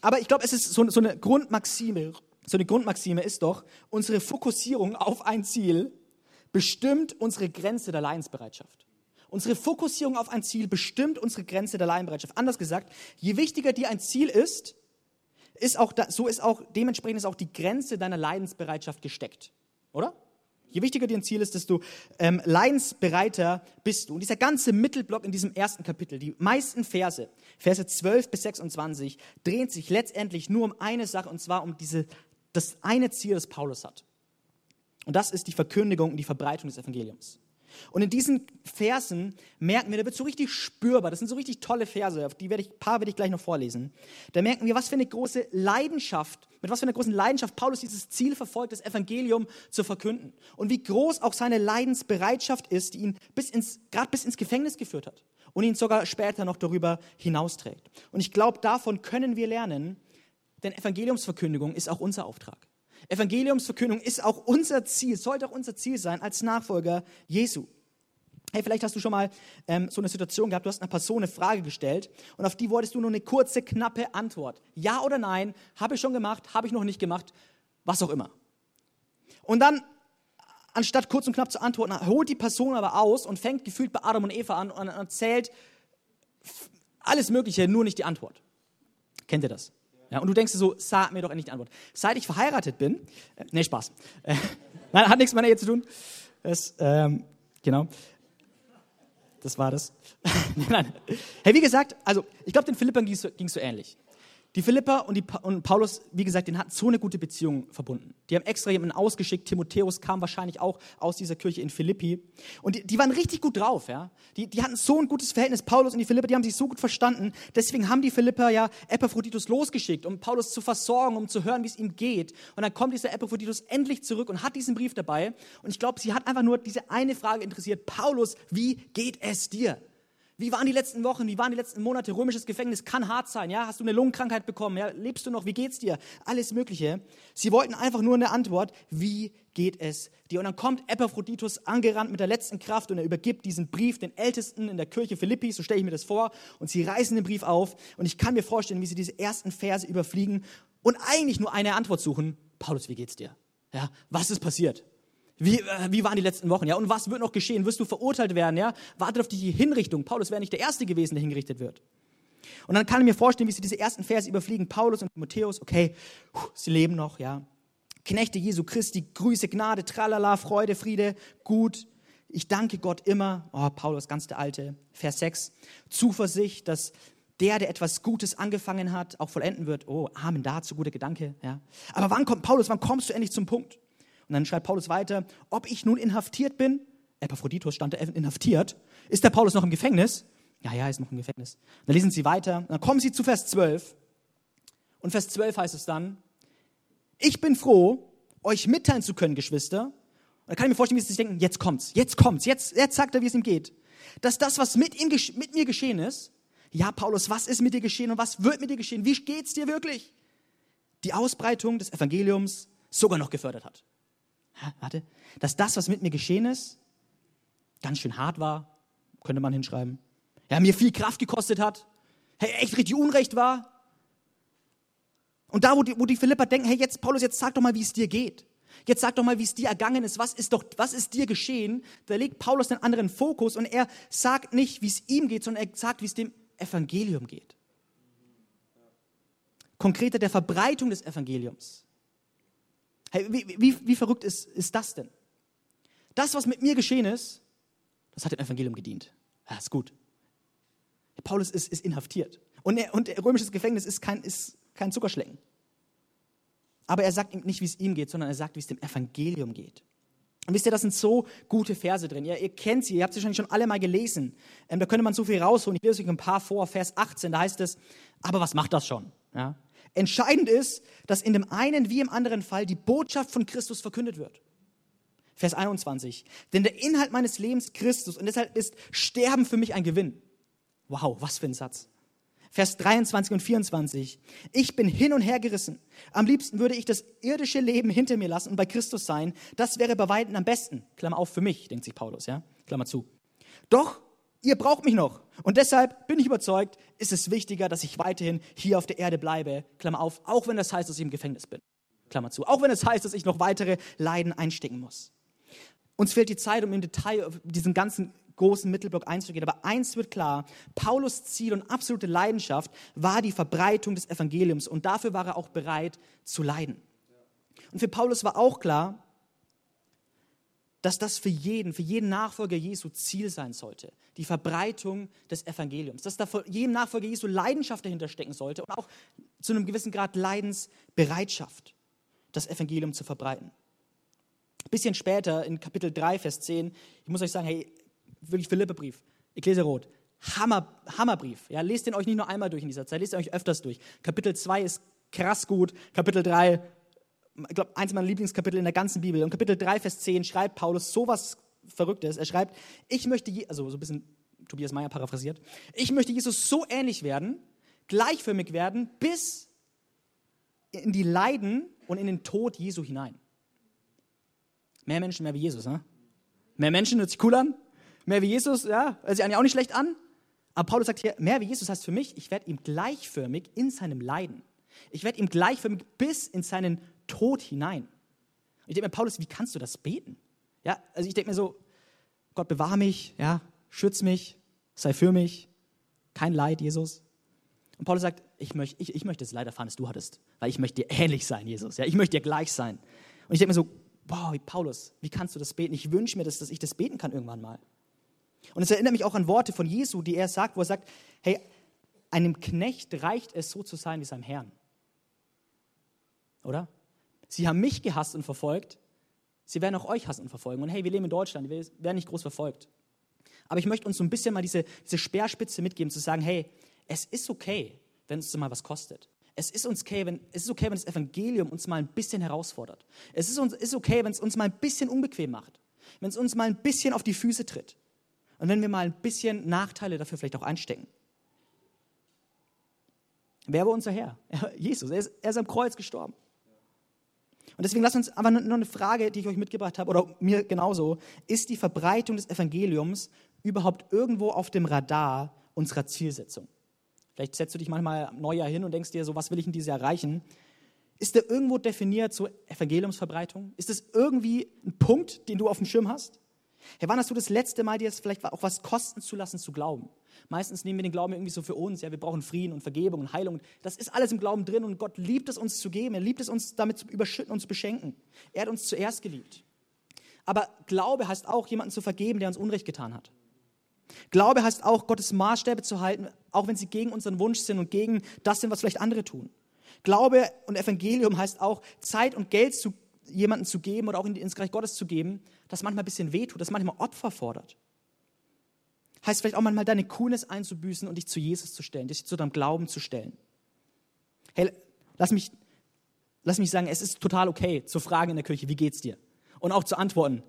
[SPEAKER 2] aber ich glaube, es ist so, so eine Grundmaxime, so eine Grundmaxime ist doch, unsere Fokussierung auf ein Ziel bestimmt unsere Grenze der Leidensbereitschaft. Unsere Fokussierung auf ein Ziel bestimmt unsere Grenze der Laienbereitschaft. Anders gesagt, je wichtiger dir ein Ziel ist, ist auch da, so ist auch dementsprechend ist auch die Grenze deiner Leidensbereitschaft gesteckt, oder? Je wichtiger dir ein Ziel ist, desto ähm, leidensbereiter bist du. Und dieser ganze Mittelblock in diesem ersten Kapitel, die meisten Verse, Verse 12 bis 26, drehen sich letztendlich nur um eine Sache, und zwar um diese, das eine Ziel, das Paulus hat. Und das ist die Verkündigung und die Verbreitung des Evangeliums. Und in diesen Versen merken wir, da wird so richtig spürbar, das sind so richtig tolle Verse, auf die werde ich, paar werde ich gleich noch vorlesen. Da merken wir, was für eine große Leidenschaft, mit was für einer großen Leidenschaft Paulus dieses Ziel verfolgt, das Evangelium zu verkünden. Und wie groß auch seine Leidensbereitschaft ist, die ihn bis ins, gerade bis ins Gefängnis geführt hat und ihn sogar später noch darüber hinausträgt. Und ich glaube, davon können wir lernen, denn Evangeliumsverkündigung ist auch unser Auftrag. Evangeliumsverkündung ist auch unser Ziel, sollte auch unser Ziel sein als Nachfolger Jesu. Hey, vielleicht hast du schon mal ähm, so eine Situation gehabt, du hast einer Person eine Frage gestellt und auf die wolltest du nur eine kurze, knappe Antwort. Ja oder nein, habe ich schon gemacht, habe ich noch nicht gemacht, was auch immer. Und dann, anstatt kurz und knapp zu antworten, holt die Person aber aus und fängt gefühlt bei Adam und Eva an und erzählt alles Mögliche, nur nicht die Antwort. Kennt ihr das? Ja, und du denkst dir so, sag mir doch endlich die Antwort. Seit ich verheiratet bin, äh, nee, Spaß. Äh, *laughs* nein, hat nichts mit meiner Ehe zu tun. Das, ähm, genau. Das war das. *laughs* nein. Hey, wie gesagt, also ich glaube, den Philippern ging es so ähnlich. Die Philipper und, die, und Paulus, wie gesagt, denen hatten so eine gute Beziehung verbunden. Die haben extra jemanden ausgeschickt. Timotheus kam wahrscheinlich auch aus dieser Kirche in Philippi. Und die, die waren richtig gut drauf. Ja? Die, die hatten so ein gutes Verhältnis. Paulus und die Philipper, die haben sich so gut verstanden. Deswegen haben die Philipper ja Epaphroditus losgeschickt, um Paulus zu versorgen, um zu hören, wie es ihm geht. Und dann kommt dieser Epaphroditus endlich zurück und hat diesen Brief dabei. Und ich glaube, sie hat einfach nur diese eine Frage interessiert. Paulus, wie geht es dir? Wie waren die letzten Wochen? Wie waren die letzten Monate? Römisches Gefängnis kann hart sein. Ja, hast du eine Lungenkrankheit bekommen? Ja, lebst du noch? Wie geht's dir? Alles Mögliche. Sie wollten einfach nur eine Antwort. Wie geht es dir? Und dann kommt Epaphroditus angerannt mit der letzten Kraft und er übergibt diesen Brief den Ältesten in der Kirche Philippi. So stelle ich mir das vor. Und sie reißen den Brief auf. Und ich kann mir vorstellen, wie sie diese ersten Verse überfliegen und eigentlich nur eine Antwort suchen. Paulus, wie geht's dir? Ja, was ist passiert? Wie, äh, wie waren die letzten Wochen? Ja? Und was wird noch geschehen? Wirst du verurteilt werden? Ja? Wartet auf die Hinrichtung. Paulus wäre nicht der Erste gewesen, der hingerichtet wird. Und dann kann ich mir vorstellen, wie sie diese ersten Verse überfliegen. Paulus und Timotheus, okay, sie leben noch, ja. Knechte Jesu Christi, Grüße, Gnade, Tralala, Freude, Friede, gut. Ich danke Gott immer. Oh, Paulus, ganz der Alte. Vers 6. Zuversicht, dass der, der etwas Gutes angefangen hat, auch vollenden wird. Oh, Amen dazu, guter Gedanke. Ja. Aber wann kommt Paulus, wann kommst du endlich zum Punkt? Und dann schreibt Paulus weiter, ob ich nun inhaftiert bin, Epaphroditus stand da inhaftiert, ist der Paulus noch im Gefängnis? Ja, ja, er ist noch im Gefängnis. Dann lesen sie weiter, dann kommen sie zu Vers 12. Und Vers 12 heißt es dann, ich bin froh, euch mitteilen zu können, Geschwister. Und da kann ich mir vorstellen, wie sie sich denken, jetzt kommt's, jetzt kommt's, jetzt, jetzt sagt er, wie es ihm geht. Dass das, was mit, ihm, mit mir geschehen ist, ja, Paulus, was ist mit dir geschehen und was wird mit dir geschehen? Wie geht's dir wirklich? Die Ausbreitung des Evangeliums sogar noch gefördert hat warte, dass das, was mit mir geschehen ist, ganz schön hart war, könnte man hinschreiben. Ja, mir viel Kraft gekostet hat, hey, echt richtig Unrecht war. Und da, wo die, wo die Philipper denken, hey, jetzt, Paulus, jetzt sag doch mal, wie es dir geht. Jetzt sag doch mal, wie es dir ergangen ist. Was ist doch, was ist dir geschehen? Da legt Paulus einen anderen Fokus und er sagt nicht, wie es ihm geht, sondern er sagt, wie es dem Evangelium geht. Konkreter der Verbreitung des Evangeliums. Hey, wie, wie, wie verrückt ist, ist das denn? Das, was mit mir geschehen ist, das hat dem Evangelium gedient. Ja, ist gut. Paulus ist, ist inhaftiert. Und, er, und römisches Gefängnis ist kein, ist kein Zuckerschlecken. Aber er sagt ihm nicht, wie es ihm geht, sondern er sagt, wie es dem Evangelium geht. Und wisst ihr, das sind so gute Verse drin. Ihr, ihr kennt sie, ihr habt sie wahrscheinlich schon alle mal gelesen. Ähm, da könnte man so viel rausholen. Ich lese euch ein paar vor. Vers 18, da heißt es, aber was macht das schon? Ja? Entscheidend ist, dass in dem einen wie im anderen Fall die Botschaft von Christus verkündet wird. Vers 21. Denn der Inhalt meines Lebens Christus und deshalb ist Sterben für mich ein Gewinn. Wow, was für ein Satz. Vers 23 und 24. Ich bin hin und her gerissen. Am liebsten würde ich das irdische Leben hinter mir lassen und bei Christus sein. Das wäre bei Weitem am besten. Klammer auf für mich, denkt sich Paulus, ja? Klammer zu. Doch ihr braucht mich noch. Und deshalb bin ich überzeugt, ist es wichtiger, dass ich weiterhin hier auf der Erde bleibe. Klammer auf, auch wenn das heißt, dass ich im Gefängnis bin. Klammer zu. Auch wenn es das heißt, dass ich noch weitere Leiden einstecken muss. Uns fehlt die Zeit, um im Detail auf diesen ganzen großen Mittelblock einzugehen. Aber eins wird klar, Paulus Ziel und absolute Leidenschaft war die Verbreitung des Evangeliums. Und dafür war er auch bereit zu leiden. Und für Paulus war auch klar, dass das für jeden, für jeden Nachfolger Jesu Ziel sein sollte. Die Verbreitung des Evangeliums. Dass da vor jedem Nachfolger Jesu Leidenschaft dahinter stecken sollte und auch zu einem gewissen Grad Leidensbereitschaft, das Evangelium zu verbreiten. Ein bisschen später, in Kapitel 3, Vers 10, ich muss euch sagen, hey, wirklich Philipperbrief, Ekklesia Rot, Hammer, Hammerbrief. Ja, lest den euch nicht nur einmal durch in dieser Zeit, lest den euch öfters durch. Kapitel 2 ist krass gut, Kapitel 3, ich glaube, eins meiner Lieblingskapitel in der ganzen Bibel. Und Kapitel 3, Vers 10 schreibt Paulus sowas Verrücktes. Er schreibt, ich möchte, also so ein bisschen Tobias Meyer paraphrasiert, ich möchte Jesus so ähnlich werden, gleichförmig werden, bis in die Leiden und in den Tod Jesu hinein. Mehr Menschen, mehr wie Jesus, ne? Mehr Menschen hört sich cool an. Mehr wie Jesus, ja, hört sich eigentlich auch nicht schlecht an. Aber Paulus sagt hier, mehr wie Jesus heißt für mich, ich werde ihm gleichförmig in seinem Leiden. Ich werde ihm gleichförmig bis in seinen Tod hinein. Und ich denke mir, Paulus, wie kannst du das beten? Ja, also ich denke mir so, Gott bewahre mich, ja, schütz mich, sei für mich, kein Leid, Jesus. Und Paulus sagt, ich, möcht, ich, ich möchte das Leid erfahren, das du hattest, weil ich möchte dir ähnlich sein, Jesus. Ja, ich möchte dir gleich sein. Und ich denke mir so, wow, Paulus, wie kannst du das beten? Ich wünsche mir, dass, dass ich das beten kann irgendwann mal. Und es erinnert mich auch an Worte von Jesu, die er sagt, wo er sagt, hey, einem Knecht reicht es, so zu sein wie seinem Herrn. Oder? Sie haben mich gehasst und verfolgt, sie werden auch euch hassen und verfolgen. Und hey, wir leben in Deutschland, wir werden nicht groß verfolgt. Aber ich möchte uns so ein bisschen mal diese, diese Speerspitze mitgeben, zu sagen, hey, es ist okay, wenn es mal was kostet. Es ist, uns okay, wenn, es ist okay, wenn das Evangelium uns mal ein bisschen herausfordert. Es ist, uns, ist okay, wenn es uns mal ein bisschen unbequem macht. Wenn es uns mal ein bisschen auf die Füße tritt. Und wenn wir mal ein bisschen Nachteile dafür vielleicht auch einstecken. Wer war unser Herr? *laughs* Jesus. Er ist, er ist am Kreuz gestorben. Und deswegen lasst uns aber noch eine Frage, die ich euch mitgebracht habe, oder mir genauso. Ist die Verbreitung des Evangeliums überhaupt irgendwo auf dem Radar unserer Zielsetzung? Vielleicht setzt du dich manchmal am Neujahr hin und denkst dir so, was will ich in diesem Jahr erreichen? Ist der irgendwo definiert zur Evangeliumsverbreitung? Ist das irgendwie ein Punkt, den du auf dem Schirm hast? Hey, wann hast du das letzte Mal dir das vielleicht auch was kosten zu lassen, zu glauben? Meistens nehmen wir den Glauben irgendwie so für uns. Ja, wir brauchen Frieden und Vergebung und Heilung. Das ist alles im Glauben drin und Gott liebt es uns zu geben. Er liebt es uns damit zu überschütten und zu beschenken. Er hat uns zuerst geliebt. Aber Glaube heißt auch, jemanden zu vergeben, der uns Unrecht getan hat. Glaube heißt auch, Gottes Maßstäbe zu halten, auch wenn sie gegen unseren Wunsch sind und gegen das sind, was vielleicht andere tun. Glaube und Evangelium heißt auch, Zeit und Geld zu jemanden zu geben oder auch ins Reich Gottes zu geben, das manchmal ein bisschen wehtut, das manchmal Opfer fordert. Heißt vielleicht auch manchmal deine Coolness einzubüßen und dich zu Jesus zu stellen, dich zu deinem Glauben zu stellen. Hey, lass mich, lass mich sagen, es ist total okay zu fragen in der Kirche, wie geht's dir? Und auch zu antworten,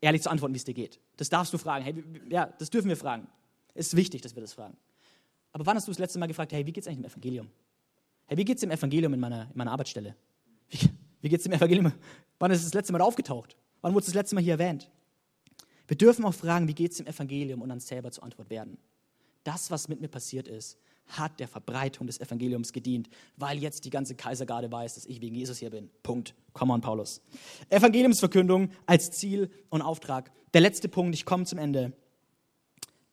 [SPEAKER 2] ehrlich zu antworten, wie es dir geht. Das darfst du fragen. Hey, ja, das dürfen wir fragen. Es ist wichtig, dass wir das fragen. Aber wann hast du das letzte Mal gefragt, hey, wie geht's eigentlich im Evangelium? Hey, wie geht's im Evangelium in meiner, in meiner Arbeitsstelle? Wie, wie geht's im Evangelium? Wann ist es das letzte Mal aufgetaucht? Wann wurde es das letzte Mal hier erwähnt? Wir dürfen auch fragen, wie geht es im Evangelium und dann selber zur Antwort werden. Das, was mit mir passiert ist, hat der Verbreitung des Evangeliums gedient, weil jetzt die ganze Kaisergarde weiß, dass ich wegen Jesus hier bin. Punkt. Come on, Paulus. Evangeliumsverkündung als Ziel und Auftrag. Der letzte Punkt, ich komme zum Ende.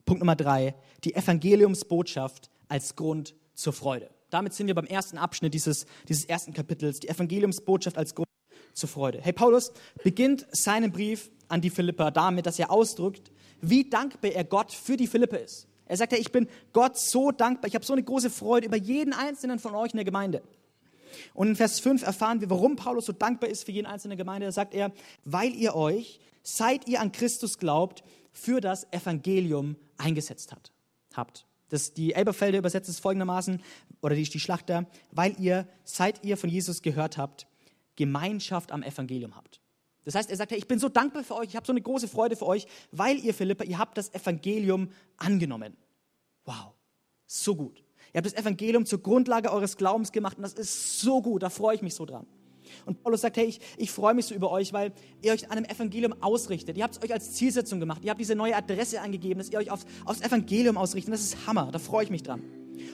[SPEAKER 2] Punkt Nummer drei, die Evangeliumsbotschaft als Grund zur Freude. Damit sind wir beim ersten Abschnitt dieses, dieses ersten Kapitels, die Evangeliumsbotschaft als Grund zur Freude. Hey, Paulus beginnt seinen Brief an die Philipper damit, dass er ausdrückt, wie dankbar er Gott für die Philipper ist. Er sagt ja, ich bin Gott so dankbar, ich habe so eine große Freude über jeden einzelnen von euch in der Gemeinde. Und in Vers 5 erfahren wir, warum Paulus so dankbar ist für jeden einzelnen Gemeinde. Da sagt er, weil ihr euch, seit ihr an Christus glaubt, für das Evangelium eingesetzt hat, habt. Das, die Elberfelder übersetzt es folgendermaßen, oder die, die Schlachter, weil ihr, seit ihr von Jesus gehört habt, Gemeinschaft am Evangelium habt. Das heißt, er sagt, hey, ich bin so dankbar für euch, ich habe so eine große Freude für euch, weil ihr Philippa, ihr habt das Evangelium angenommen. Wow, so gut. Ihr habt das Evangelium zur Grundlage eures Glaubens gemacht und das ist so gut, da freue ich mich so dran. Und Paulus sagt, hey, ich, ich freue mich so über euch, weil ihr euch an einem Evangelium ausrichtet. Ihr habt es euch als Zielsetzung gemacht. Ihr habt diese neue Adresse angegeben, dass ihr euch aufs, aufs Evangelium ausrichtet. Und das ist Hammer, da freue ich mich dran.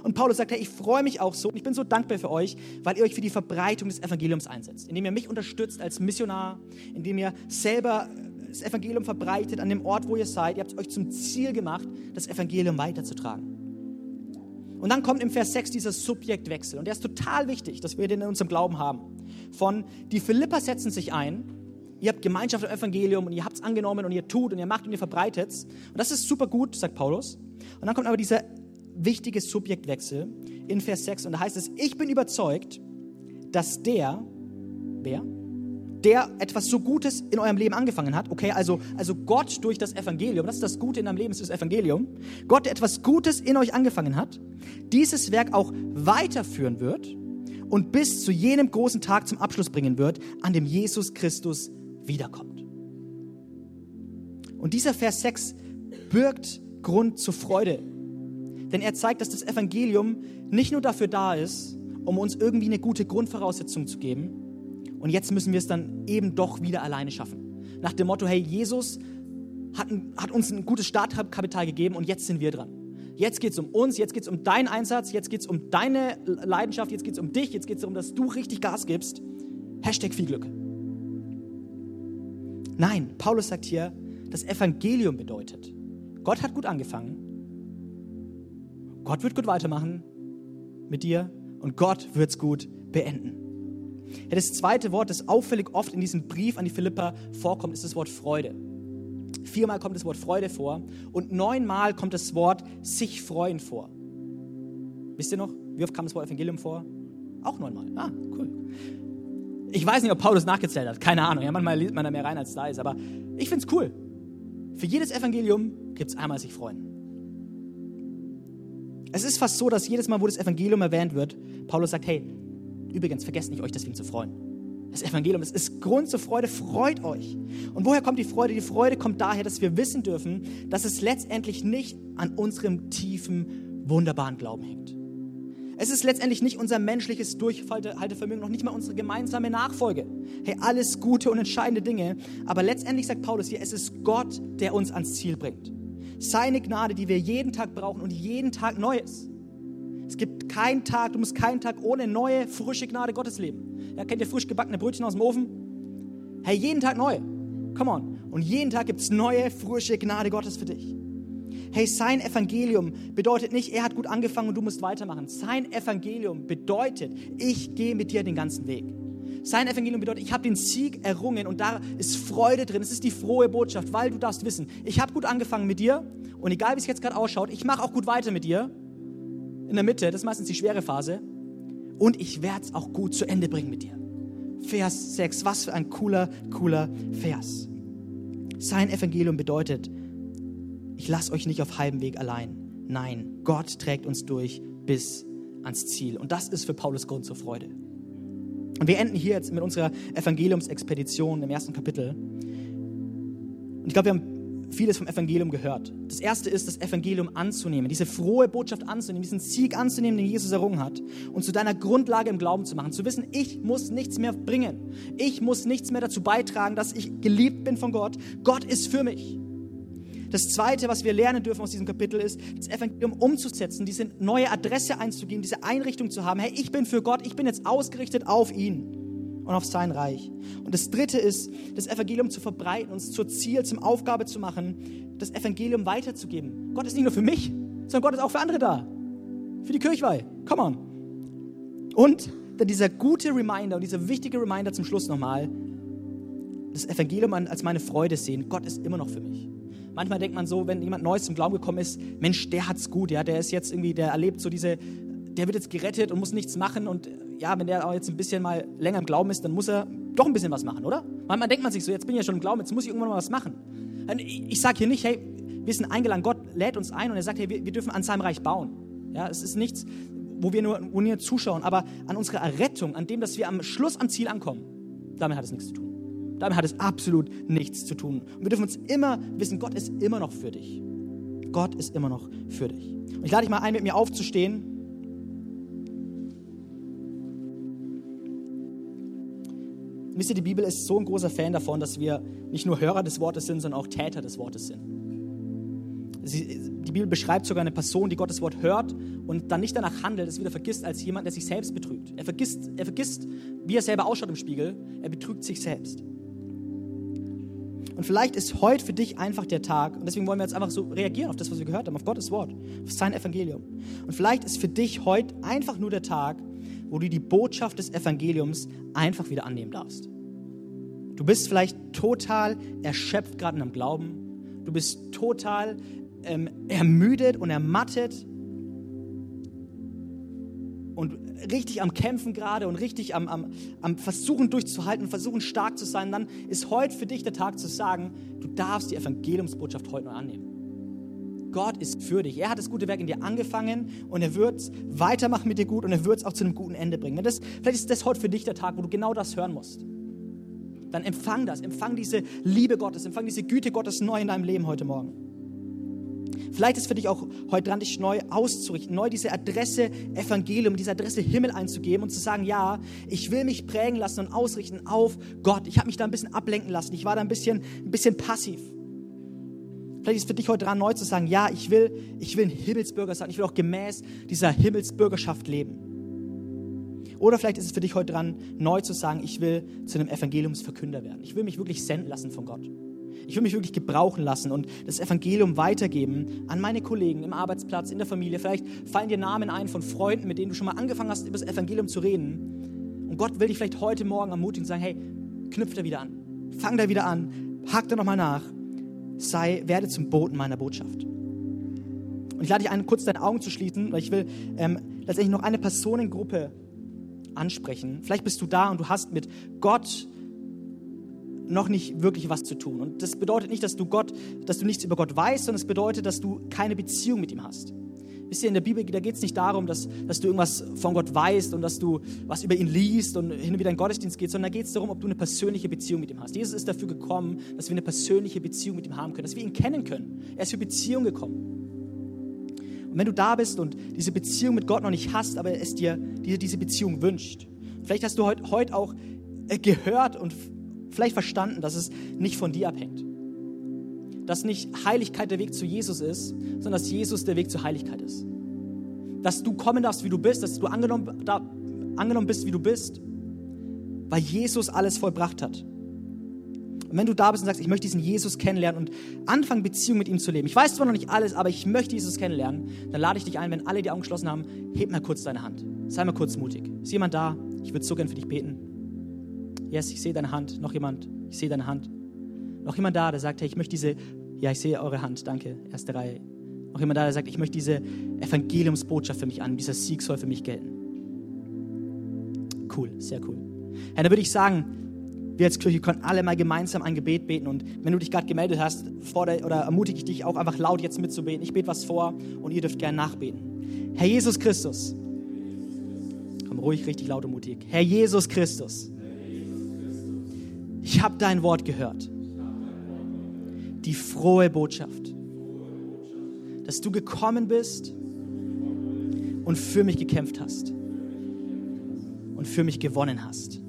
[SPEAKER 2] Und Paulus sagt, hey, ich freue mich auch so und ich bin so dankbar für euch, weil ihr euch für die Verbreitung des Evangeliums einsetzt, indem ihr mich unterstützt als Missionar, indem ihr selber das Evangelium verbreitet an dem Ort, wo ihr seid. Ihr habt euch zum Ziel gemacht, das Evangelium weiterzutragen. Und dann kommt im Vers 6 dieser Subjektwechsel und der ist total wichtig, dass wir den in unserem Glauben haben. Von die Philipper setzen sich ein, ihr habt Gemeinschaft im Evangelium und ihr habt es angenommen und ihr tut und ihr macht und ihr verbreitet es. Und das ist super gut, sagt Paulus. Und dann kommt aber dieser wichtige Subjektwechsel in Vers 6 und da heißt es, ich bin überzeugt, dass der, wer? der etwas so Gutes in eurem Leben angefangen hat. Okay, also, also Gott durch das Evangelium, das ist das Gute in deinem Leben, ist das Evangelium. Gott, der etwas Gutes in euch angefangen hat, dieses Werk auch weiterführen wird und bis zu jenem großen Tag zum Abschluss bringen wird, an dem Jesus Christus wiederkommt. Und dieser Vers 6 birgt Grund zur Freude. Denn er zeigt, dass das Evangelium nicht nur dafür da ist, um uns irgendwie eine gute Grundvoraussetzung zu geben, und jetzt müssen wir es dann eben doch wieder alleine schaffen. Nach dem Motto, hey, Jesus hat, ein, hat uns ein gutes Startkapital gegeben und jetzt sind wir dran. Jetzt geht es um uns, jetzt geht es um deinen Einsatz, jetzt geht es um deine Leidenschaft, jetzt geht es um dich, jetzt geht es darum, dass du richtig Gas gibst. Hashtag viel Glück. Nein, Paulus sagt hier, das Evangelium bedeutet, Gott hat gut angefangen, Gott wird gut weitermachen mit dir und Gott wird es gut beenden. Ja, das zweite Wort, das auffällig oft in diesem Brief an die Philippa vorkommt, ist das Wort Freude. Viermal kommt das Wort Freude vor und neunmal kommt das Wort sich freuen vor. Wisst ihr noch, wie oft kam das Wort Evangelium vor? Auch neunmal. Ah, cool. Ich weiß nicht, ob Paulus nachgezählt hat. Keine Ahnung. Ja, manchmal liest man da mehr rein, als da ist. Aber ich finde es cool. Für jedes Evangelium gibt es einmal sich freuen. Es ist fast so, dass jedes Mal, wo das Evangelium erwähnt wird, Paulus sagt, hey, übrigens, vergesst nicht, euch deswegen zu freuen. Das Evangelium, es ist Grund zur Freude, freut euch. Und woher kommt die Freude? Die Freude kommt daher, dass wir wissen dürfen, dass es letztendlich nicht an unserem tiefen, wunderbaren Glauben hängt. Es ist letztendlich nicht unser menschliches Durchhaltevermögen, noch nicht mal unsere gemeinsame Nachfolge. Hey, alles gute und entscheidende Dinge. Aber letztendlich sagt Paulus hier, es ist Gott, der uns ans Ziel bringt. Seine Gnade, die wir jeden Tag brauchen und jeden Tag neu ist. Es gibt keinen Tag, du musst keinen Tag ohne neue, frische Gnade Gottes leben. Ja, kennt ihr frisch gebackene Brötchen aus dem Ofen? Hey, jeden Tag neu. Come on. Und jeden Tag gibt es neue, frische Gnade Gottes für dich. Hey, sein Evangelium bedeutet nicht, er hat gut angefangen und du musst weitermachen. Sein Evangelium bedeutet, ich gehe mit dir den ganzen Weg. Sein Evangelium bedeutet, ich habe den Sieg errungen und da ist Freude drin. Es ist die frohe Botschaft, weil du darfst wissen, ich habe gut angefangen mit dir und egal wie es jetzt gerade ausschaut, ich mache auch gut weiter mit dir. In der Mitte, das ist meistens die schwere Phase. Und ich werde es auch gut zu Ende bringen mit dir. Vers 6, was für ein cooler, cooler Vers. Sein Evangelium bedeutet, ich lasse euch nicht auf halbem Weg allein. Nein, Gott trägt uns durch bis ans Ziel. Und das ist für Paulus Grund zur Freude. Und wir enden hier jetzt mit unserer Evangeliumsexpedition im ersten Kapitel. Und ich glaube, wir haben vieles vom Evangelium gehört. Das erste ist, das Evangelium anzunehmen, diese frohe Botschaft anzunehmen, diesen Sieg anzunehmen, den Jesus errungen hat und zu deiner Grundlage im Glauben zu machen. Zu wissen, ich muss nichts mehr bringen. Ich muss nichts mehr dazu beitragen, dass ich geliebt bin von Gott. Gott ist für mich. Das Zweite, was wir lernen dürfen aus diesem Kapitel, ist, das Evangelium umzusetzen, diese neue Adresse einzugeben, diese Einrichtung zu haben. Hey, ich bin für Gott, ich bin jetzt ausgerichtet auf ihn und auf sein Reich. Und das Dritte ist, das Evangelium zu verbreiten, uns zur Ziel, zum Aufgabe zu machen, das Evangelium weiterzugeben. Gott ist nicht nur für mich, sondern Gott ist auch für andere da. Für die Kirchweih. Come on. Und dann dieser gute Reminder und dieser wichtige Reminder zum Schluss nochmal, das Evangelium als meine Freude sehen. Gott ist immer noch für mich. Manchmal denkt man so, wenn jemand Neues zum Glauben gekommen ist, Mensch, der hat's gut, ja, der ist jetzt irgendwie, der erlebt so diese, der wird jetzt gerettet und muss nichts machen und ja, wenn der auch jetzt ein bisschen mal länger im Glauben ist, dann muss er doch ein bisschen was machen, oder? Manchmal denkt man sich so, jetzt bin ich ja schon im Glauben, jetzt muss ich irgendwann mal was machen. Ich sage hier nicht, hey, wir sind eingeladen, Gott lädt uns ein und er sagt, hey, wir, dürfen an seinem Reich bauen. Ja, es ist nichts, wo wir nur, wo nur zuschauen, aber an unserer Errettung, an dem, dass wir am Schluss am Ziel ankommen, damit hat es nichts zu tun. Damit hat es absolut nichts zu tun. Und wir dürfen uns immer wissen, Gott ist immer noch für dich. Gott ist immer noch für dich. Und ich lade dich mal ein, mit mir aufzustehen. Wisst ihr, die Bibel ist so ein großer Fan davon, dass wir nicht nur Hörer des Wortes sind, sondern auch Täter des Wortes sind. Sie, die Bibel beschreibt sogar eine Person, die Gottes Wort hört und dann nicht danach handelt, es wieder vergisst als jemand, der sich selbst betrügt. Er vergisst, er vergisst, wie er selber ausschaut im Spiegel. Er betrügt sich selbst. Und vielleicht ist heute für dich einfach der Tag, und deswegen wollen wir jetzt einfach so reagieren auf das, was wir gehört haben, auf Gottes Wort, auf sein Evangelium. Und vielleicht ist für dich heute einfach nur der Tag, wo du die Botschaft des Evangeliums einfach Wieder annehmen darfst. Du bist vielleicht total erschöpft gerade in deinem Glauben. Du bist total ähm, ermüdet und ermattet. Und richtig am Kämpfen gerade und richtig am, am, am Versuchen durchzuhalten und versuchen stark zu sein, dann ist heute für dich der Tag zu sagen, du darfst die Evangeliumsbotschaft heute noch annehmen. Gott ist für dich. Er hat das gute Werk in dir angefangen und er wird es weitermachen mit dir gut und er wird es auch zu einem guten Ende bringen. Das, vielleicht ist das heute für dich der Tag, wo du genau das hören musst. Dann empfang das, empfang diese Liebe Gottes, empfang diese Güte Gottes neu in deinem Leben heute Morgen. Vielleicht ist für dich auch heute dran, dich neu auszurichten, neu diese Adresse Evangelium, diese Adresse Himmel einzugeben und zu sagen, ja, ich will mich prägen lassen und ausrichten auf Gott. Ich habe mich da ein bisschen ablenken lassen. Ich war da ein bisschen, ein bisschen passiv. Vielleicht ist für dich heute dran, neu zu sagen, ja, ich will, ich will ein Himmelsbürger sein. Ich will auch gemäß dieser Himmelsbürgerschaft leben. Oder vielleicht ist es für dich heute dran, neu zu sagen, ich will zu einem Evangeliumsverkünder werden. Ich will mich wirklich senden lassen von Gott. Ich will mich wirklich gebrauchen lassen und das Evangelium weitergeben an meine Kollegen im Arbeitsplatz, in der Familie. Vielleicht fallen dir Namen ein von Freunden, mit denen du schon mal angefangen hast, über das Evangelium zu reden. Und Gott will dich vielleicht heute Morgen ermutigen und sagen, hey, knüpf da wieder an. Fang da wieder an. Hak da nochmal nach. Sei, werde zum Boten meiner Botschaft. Und ich lade dich ein, kurz deine Augen zu schließen, weil ich will ähm, letztendlich noch eine Personengruppe ansprechen. Vielleicht bist du da und du hast mit Gott noch nicht wirklich was zu tun. Und das bedeutet nicht, dass du Gott, dass du nichts über Gott weißt, sondern es bedeutet, dass du keine Beziehung mit ihm hast. Wisst ihr, in der Bibel, da geht es nicht darum, dass, dass du irgendwas von Gott weißt und dass du was über ihn liest und hin und wieder in den Gottesdienst gehst, sondern da geht es darum, ob du eine persönliche Beziehung mit ihm hast. Jesus ist dafür gekommen, dass wir eine persönliche Beziehung mit ihm haben können, dass wir ihn kennen können. Er ist für Beziehung gekommen. Und wenn du da bist und diese Beziehung mit Gott noch nicht hast, aber es dir diese, diese Beziehung wünscht, vielleicht hast du heute heut auch äh, gehört und vielleicht verstanden, dass es nicht von dir abhängt. Dass nicht Heiligkeit der Weg zu Jesus ist, sondern dass Jesus der Weg zur Heiligkeit ist. Dass du kommen darfst, wie du bist, dass du angenommen, da, angenommen bist, wie du bist, weil Jesus alles vollbracht hat. Und wenn du da bist und sagst, ich möchte diesen Jesus kennenlernen und anfangen, Beziehung mit ihm zu leben. Ich weiß zwar noch nicht alles, aber ich möchte Jesus kennenlernen. Dann lade ich dich ein, wenn alle die Augen geschlossen haben, heb mal kurz deine Hand. Sei mal kurz mutig. Ist jemand da? Ich würde so gern für dich beten. Yes, ich sehe deine Hand. Noch jemand? Ich sehe deine Hand. Noch jemand da, der sagt, hey, ich möchte diese, ja, ich sehe eure Hand, danke, erste Reihe. Noch jemand da, der sagt, ich möchte diese Evangeliumsbotschaft für mich an, dieser Sieg soll für mich gelten. Cool, sehr cool. Ja, dann würde ich sagen, wir als Kirche können alle mal gemeinsam ein Gebet beten. Und wenn du dich gerade gemeldet hast, fordere, oder ermutige ich dich auch einfach laut jetzt mitzubeten. Ich bete was vor und ihr dürft gerne nachbeten. Herr Jesus Christus, komm ruhig, richtig laut und mutig. Herr Jesus Christus, ich habe dein Wort gehört. Die frohe Botschaft, dass du gekommen bist und für mich gekämpft hast und für mich gewonnen hast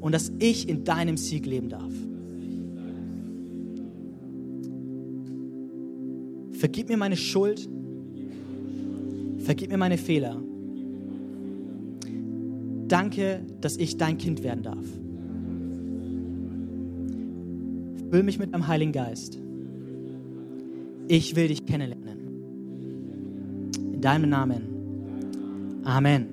[SPEAKER 2] und dass ich in deinem Sieg leben darf. Vergib mir meine Schuld, vergib mir meine Fehler. Danke, dass ich dein Kind werden darf. Füll mich mit deinem Heiligen Geist. Ich will dich kennenlernen. In deinem Namen. Amen.